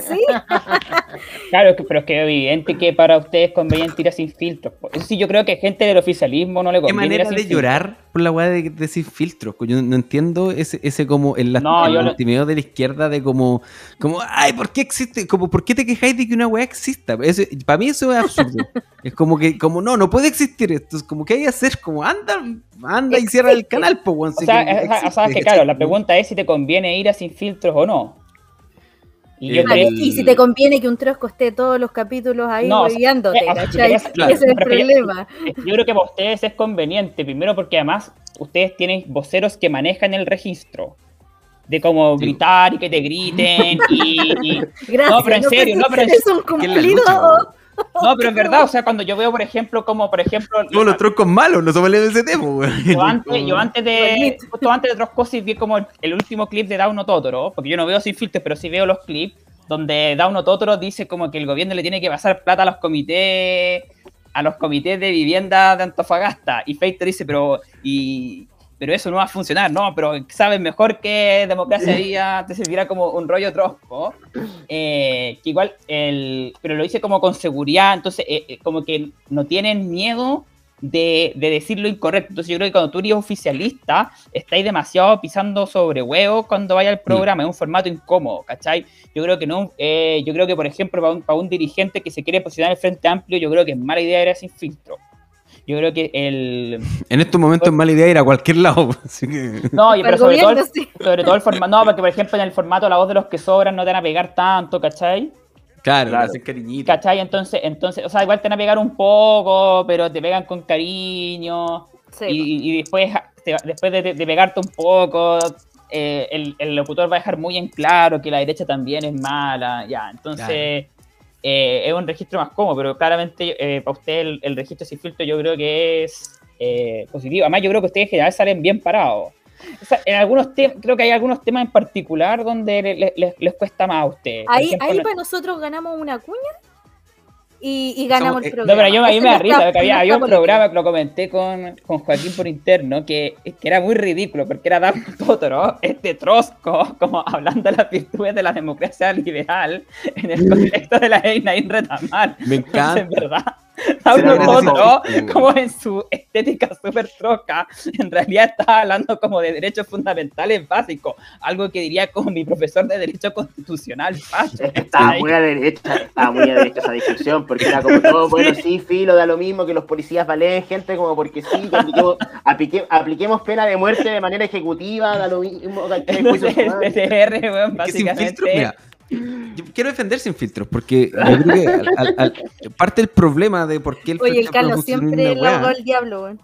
Sí. claro, pero es que es evidente que para ustedes es conveniente ir sin filtros. Eso sí, yo creo que gente del oficialismo no le conviene. ¿Qué manera de llorar por la weá de, sin filtros? Yo no entiendo ese, ese como el, no, de la izquierda de como, como, ay, ¿por qué existe? Como, ¿por qué te quejáis de que una weá exista? para mí eso es absurdo. es como que, como no, no puede existir esto. Es como que hay que hacer, como anda, anda y cierra el canal, pues, o sea, o sea, que claro, la pregunta es si te conviene ir a sin filtros o no. Y, si te conviene que un trosco esté todos los capítulos ahí no, Ese es el problema. Yo, creo que para ustedes es conveniente, primero porque además ustedes tienen voceros que manejan el registro. De como gritar y que te griten y... Gracias, no, pero en serio, no, pero es un cumplido. No, pero en verdad, o sea, cuando yo veo, por ejemplo, como, por ejemplo... No, los troncos malos, no somos de ese tema, güey. Yo antes, yo antes de... Justo antes de Troscosis vi como el, último clip de Dauno Totoro, porque yo no veo sin filtros, pero sí veo los clips, donde Dauno Totoro dice como que el gobierno le tiene que pasar plata a los comités a los comités de vivienda de Antofagasta. Y Feito dice, pero... Y, pero eso no va a funcionar, ¿no? Pero sabes mejor que democracia día te servirá como un rollo trosco. Eh, que igual, el, pero lo dice como con seguridad, entonces eh, eh, como que no tienen miedo de, decir lo incorrecto. Entonces yo creo que cuando tú eres oficialista, estáis demasiado pisando sobre huevos cuando vaya al programa, es un formato incómodo, ¿cachai? Yo creo que no, yo creo que por ejemplo para un, para un dirigente que se quiere posicionar en el Frente Amplio, yo creo que es mala idea ir sin filtro Yo creo que el. En estos momentos es mala idea ir a cualquier lado. No, pero sobre, todo el, sobre todo el formato. No, porque por ejemplo en el formato La voz de los que sobran no te van a pegar tanto, ¿cachai? Claro, claro. hacen cariñito. ¿Cachai? Entonces, entonces, o sea, igual te van a pegar un poco, pero te pegan con cariño. y, después, después de, pegarte un poco, eh, el, el, locutor va a dejar muy en claro que la derecha también es mala. Ya, entonces. Eh, es un registro más cómodo, pero claramente eh, para usted el, registro sin filtro yo creo que es eh, positivo. Además, yo creo que ustedes en general salen bien parados. en algunos creo que hay algunos temas en particular donde les, cuesta más a ustedes. Ahí, ahí para nosotros ganamos una cuña y, ganamos el programa. No, pero yo, me da risa, porque había, había, un programa que lo comenté con, con Joaquín por interno, que, que, era muy ridículo, porque era Dan Totoro, este trosco, como hablando de las virtudes de la democracia liberal en el contexto de la reina Inre Tamar. Me encanta. En verdad, Como en su estética súper troca, en realidad está hablando como de derechos fundamentales básicos, algo que diría como mi profesor de Derecho Constitucional. Estaba muy a derecha, estaba muy a derecha esa discusión, porque era como todo, bueno, sí, filo, da lo mismo que los policías valen gente, como porque sí, apliquemos, pena de muerte de manera ejecutiva, da lo mismo. básicamente quiero defender sin filtros, porque yo creo que parte del problema de por qué el Oye, el Carlos siempre lo el diablo,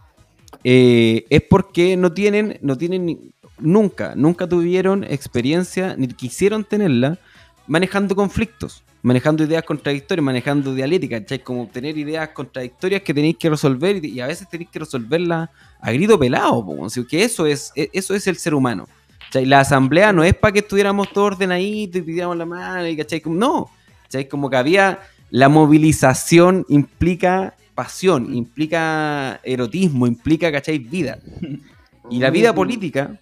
eh, es porque no tienen, no tienen nunca, nunca tuvieron experiencia, ni quisieron tenerla, manejando conflictos, manejando ideas contradictorias, manejando dialéctica, ¿cachai? Como tener ideas contradictorias que tenéis que resolver y, a veces tenéis que resolverlas a grito pelado, que eso es, e, eso es el ser humano. La asamblea no es para que estuviéramos todos ordenaditos y pidiéramos la mano, y, ¿cachai? No, ¿cachai? Como que había la movilización implica pasión, implica erotismo, implica, ¿cachai? Vida. Y la vida política,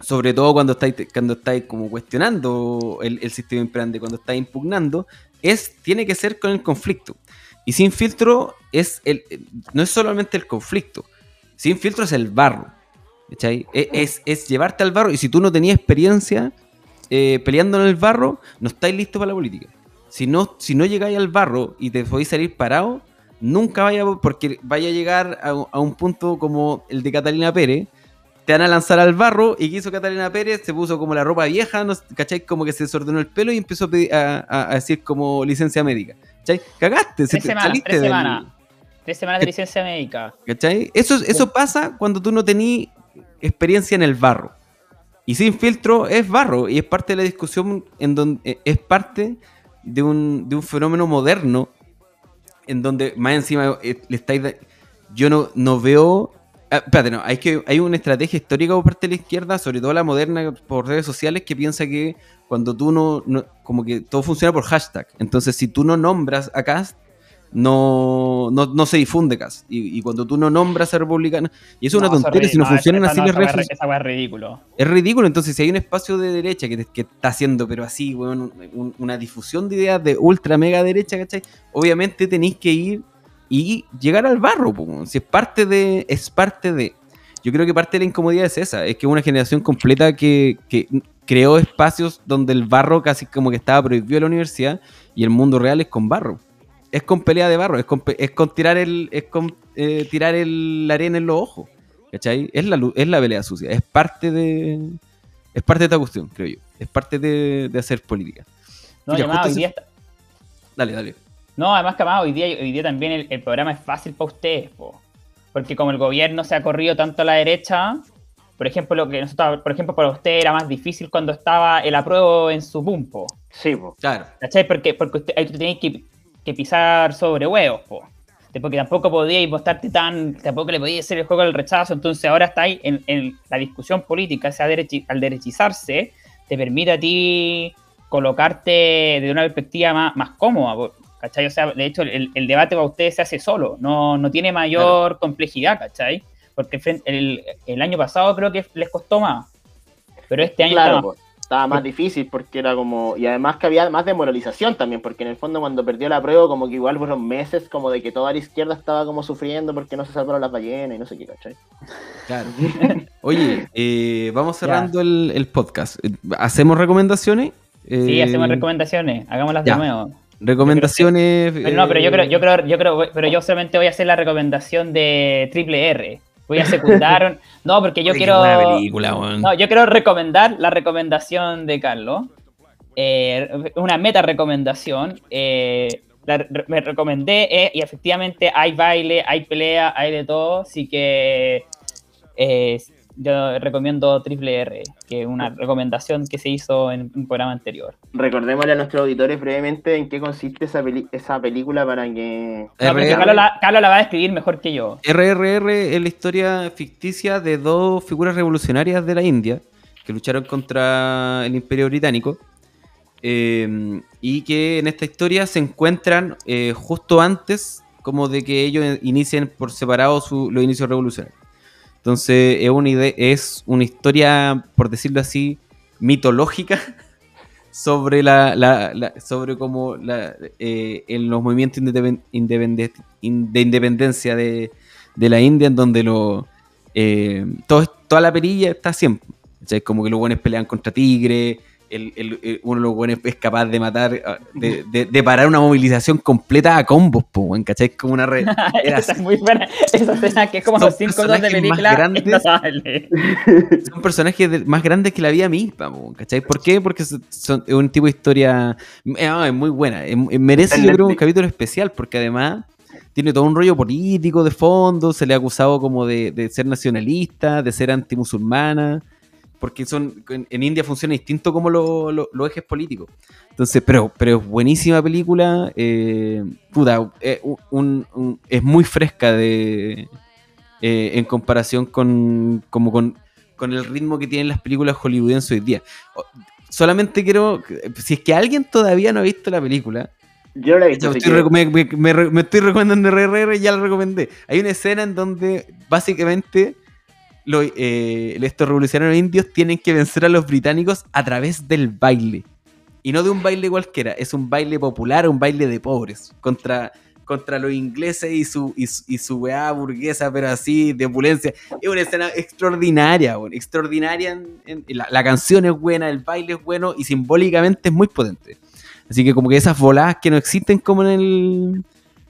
sobre todo cuando estáis, cuando estáis como cuestionando el, sistema imperante, cuando estáis impugnando, es, tiene que ser con el conflicto. Y sin filtro es el, no es solamente el conflicto, sin filtro es el barro. E, es, es, llevarte al barro y si tú no tenías experiencia eh, peleando en el barro, no estáis listos para la política. Si no, si no llegáis al barro y te podéis salir parado, nunca vaya, porque vaya a llegar a, un punto como el de Catalina Pérez, te van a lanzar al barro y ¿qué hizo Catalina Pérez? Se puso como la ropa vieja, ¿no? ¿cachai? Como que se desordenó el pelo y empezó a, decir como licencia médica. ¿Cachai? Cagaste, tres semanas, tres semanas. Tres semanas de licencia médica. ¿Cachai? Eso, eso pasa cuando tú no tenías experiencia en el barro. Y sin filtro es barro y es parte de la discusión en donde eh, es parte de un, de un fenómeno moderno en donde más encima eh, le estáis yo no, no veo ah, espérate, no, hay que hay una estrategia histórica por parte de la izquierda, sobre todo la moderna por redes sociales que piensa que cuando tú no, no como que todo funciona por hashtag. Entonces, si tú no nombras a Cast, no, no, no, se difunde casi. Y, cuando tú no nombras a republicano, y eso es una tontería, si no, funcionan así las redes es ridículo. Es ridículo, entonces si hay un espacio de derecha que, que está haciendo, pero así, bueno, una difusión de ideas de ultra mega derecha, ¿cachai? Obviamente tenéis que ir y llegar al barro, si es parte de, es parte de. Yo creo que parte de la incomodidad es esa, es que una generación completa que, que creó espacios donde el barro casi como que estaba prohibido en la universidad y el mundo real es con barro es con pelea de barro, es con, es con tirar el, es con eh, tirar el, la arena en los ojos. ¿Cachai? Es la, es la pelea sucia, es parte de. Es parte de esta cuestión, creo yo. Es parte de, de hacer política. No, además, hoy día Dale, dale. No, además que hoy día, hoy día también el, programa es fácil para ustedes, porque como el gobierno se ha corrido tanto a la derecha, por ejemplo, lo que nosotros, por ejemplo, para usted era más difícil cuando estaba el apruebo en su bumpo. Sí, po. claro. ¿Cachai? Porque, porque usted, ahí tú tenéis que que pisar sobre huevos, porque tampoco podíais votarte tan, tampoco le podíais hacer el juego del rechazo, entonces ahora estáis en, en la discusión política, sea, al derechizarse, te permite a ti colocarte de una perspectiva más, más cómoda, ¿cachai? O sea, de hecho, el, debate para ustedes se hace solo, no, no tiene mayor complejidad, ¿cachai? Porque el, el, año pasado creo que les costó más, pero este año claro, estaba más difícil porque era como, y además que había más demoralización también, porque en el fondo cuando perdió la prueba como que igual fueron meses como de que toda la izquierda estaba como sufriendo porque no se salvaron las ballenas y no sé qué, ¿cachai? Claro. Oye, eh, vamos cerrando el, podcast. ¿Hacemos recomendaciones? sí, hacemos eh, recomendaciones, hagámoslas de nuevo. Recomendaciones. Pero no, pero yo creo, yo creo, yo creo, pero yo solamente voy a hacer la recomendación de Triple R. Voy a secundar. no, porque yo quiero. No, yo quiero recomendar la recomendación de Carlos. Eh, una meta recomendación. Eh, me recomendé eh, y efectivamente hay baile, hay pelea, hay de todo. Así que yo recomiendo Triple R, que es una recomendación que se hizo en un programa anterior. Recordémosle a nuestros auditores brevemente en qué consiste esa, esa película para que... Carlos, la, va a describir mejor que yo. RRR es la historia ficticia de dos figuras revolucionarias de la India que lucharon contra el Imperio Británico. Eh, y que en esta historia se encuentran eh, justo antes como de que ellos inicien por separado su, los inicios revolucionarios. Entonces es una, idea, es una historia, por decirlo así, mitológica sobre la, sobre cómo eh, en los movimientos de independencia de, la India, en donde lo, eh, toda la perilla está siempre. como que los buenos pelean contra tigres, el, uno de los buenos es capaz de matar, ah, de, parar una movilización completa a combos, pues, ¿cachai? Como una red. esa es muy buena. Esa escena que es como los cinco de película. Grandes, son personajes más grandes que la vida misma, ¿cachai? ¿Por qué? Porque son, es un tipo de historia. Ah, es muy buena. merece, yo creo, un capítulo especial, porque además tiene todo un rollo político de fondo. Se le ha acusado como de, de ser nacionalista, de ser antimusulmana porque son en, India funciona distinto como los ejes políticos. Entonces, pero, pero es buenísima película. Eh, puta, eh, es muy fresca de eh, en comparación con, como con, el ritmo que tienen las películas hollywoodenses hoy día. Solamente quiero, si es que alguien todavía no ha visto la película, yo la he visto. me, estoy recomendando RRR, ya la recomendé. Hay una escena en donde básicamente eh, estos revolucionarios indios tienen que vencer a los británicos a través del baile. Y no de un baile cualquiera, es un baile popular, un baile de pobres, contra, contra los ingleses y su, y, weá burguesa, pero así, de opulencia. Es una escena extraordinaria, extraordinaria. la, canción es buena, el baile es bueno y simbólicamente es muy potente. Así que como que esas voladas que no existen como en el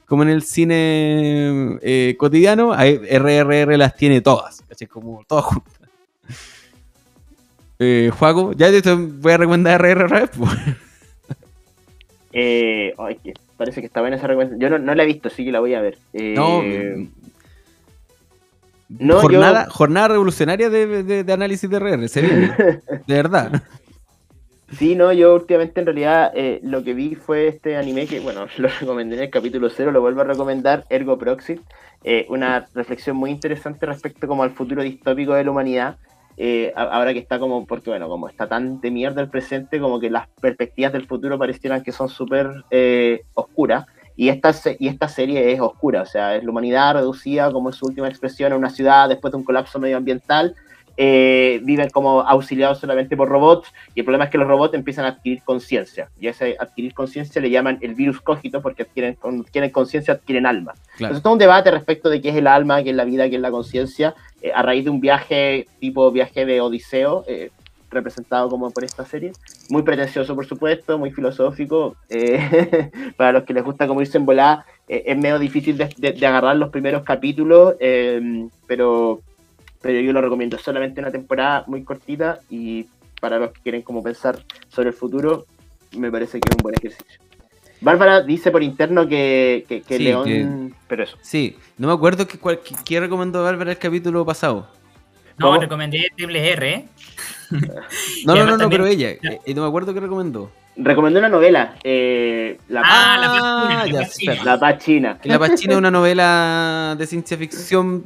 como en el cine eh, cotidiano, RRR las tiene todas, así como todas juntas. Eh, Juaco, ya te voy a recomendar RRR. Pues. Eh, parece que está buena esa recomendación. Yo no, la he visto, así que la voy a ver. Eh, no, jornada, jornada revolucionaria de, de, análisis de RR, de verdad. Sí, no, yo últimamente en realidad eh, lo que vi fue este anime que, bueno, lo recomendé en el capítulo 0, lo vuelvo a recomendar, Ergo Proxy, eh, una reflexión muy interesante respecto como al futuro distópico de la humanidad, eh, ahora que está como, porque bueno, como está tan de mierda el presente, como que las perspectivas del futuro parecieran que son súper oscuras, y esta, y esta serie es oscura, o sea, es la humanidad reducida como en su última expresión a una ciudad después de un colapso medioambiental, eh, viven como auxiliados solamente por robots y el problema es que los robots empiezan a adquirir conciencia y a ese adquirir conciencia le llaman el virus cógito porque adquieren, adquieren conciencia, adquieren alma. Entonces todo un debate respecto de qué es el alma, qué es la vida, qué es la conciencia, eh, a raíz de un viaje tipo viaje de Odiseo, eh, representado como por esta serie. Muy pretencioso, por supuesto, muy filosófico. para los que les gusta como irse en volada, es medio difícil de, de, agarrar los primeros capítulos, pero pero yo lo recomiendo solamente una temporada muy cortita y para los que quieren como pensar sobre el futuro, me parece que es un buen ejercicio. Bárbara dice por interno que, que, León. Pero eso. Sí, no me acuerdo que, qué recomendó Bárbara el capítulo pasado. No, recomendé Triple R. ¿eh? no, no, no, no, pero ella. Eh, no me acuerdo qué recomendó. Recomendó una novela, eh, La Paz ah, China. La Paz China. La Paz China es una novela de ciencia ficción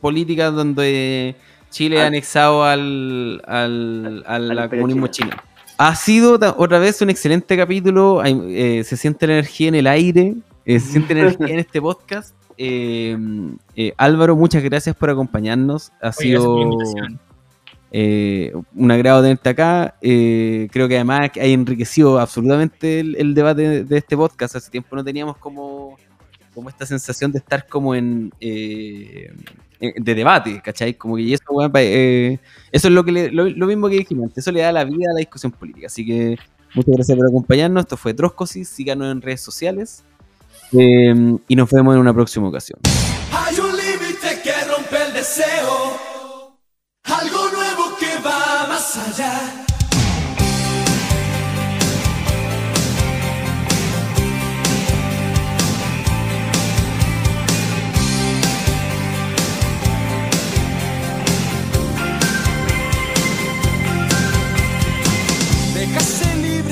política donde Chile ha anexado al, al, comunismo chino. Ha sido otra vez un excelente capítulo. Eh, se siente la energía en el aire. Eh, se siente energía en este podcast. Álvaro, muchas gracias por acompañarnos. Ha sido eh, un agrado tenerte acá. Eh, creo que además ha enriquecido absolutamente el, debate de, este podcast. Hace tiempo no teníamos como, como esta sensación de estar como en eh, de debate, ¿cachai? Como que eso, eso es lo que lo, mismo que dijimos antes, eso le da la vida a la discusión política. Así que Muchas gracias por acompañarnos. Esto fue Troscosis. Síganos en redes sociales. Eh, y nos vemos en una próxima ocasión. Hay un límite que rompe el deseo. Algo nuevo que va más allá.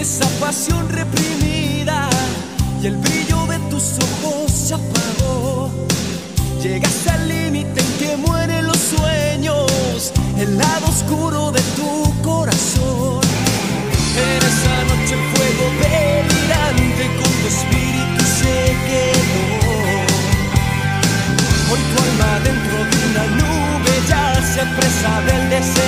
esa pasión reprimida y el brillo tus ojos se apagó. Llegaste al límite en que mueren los sueños, el lado oscuro de tu corazón. En esa noche el fuego delirante con tu espíritu se quedó. Hoy tu alma dentro de una nube ya se expresa del deseo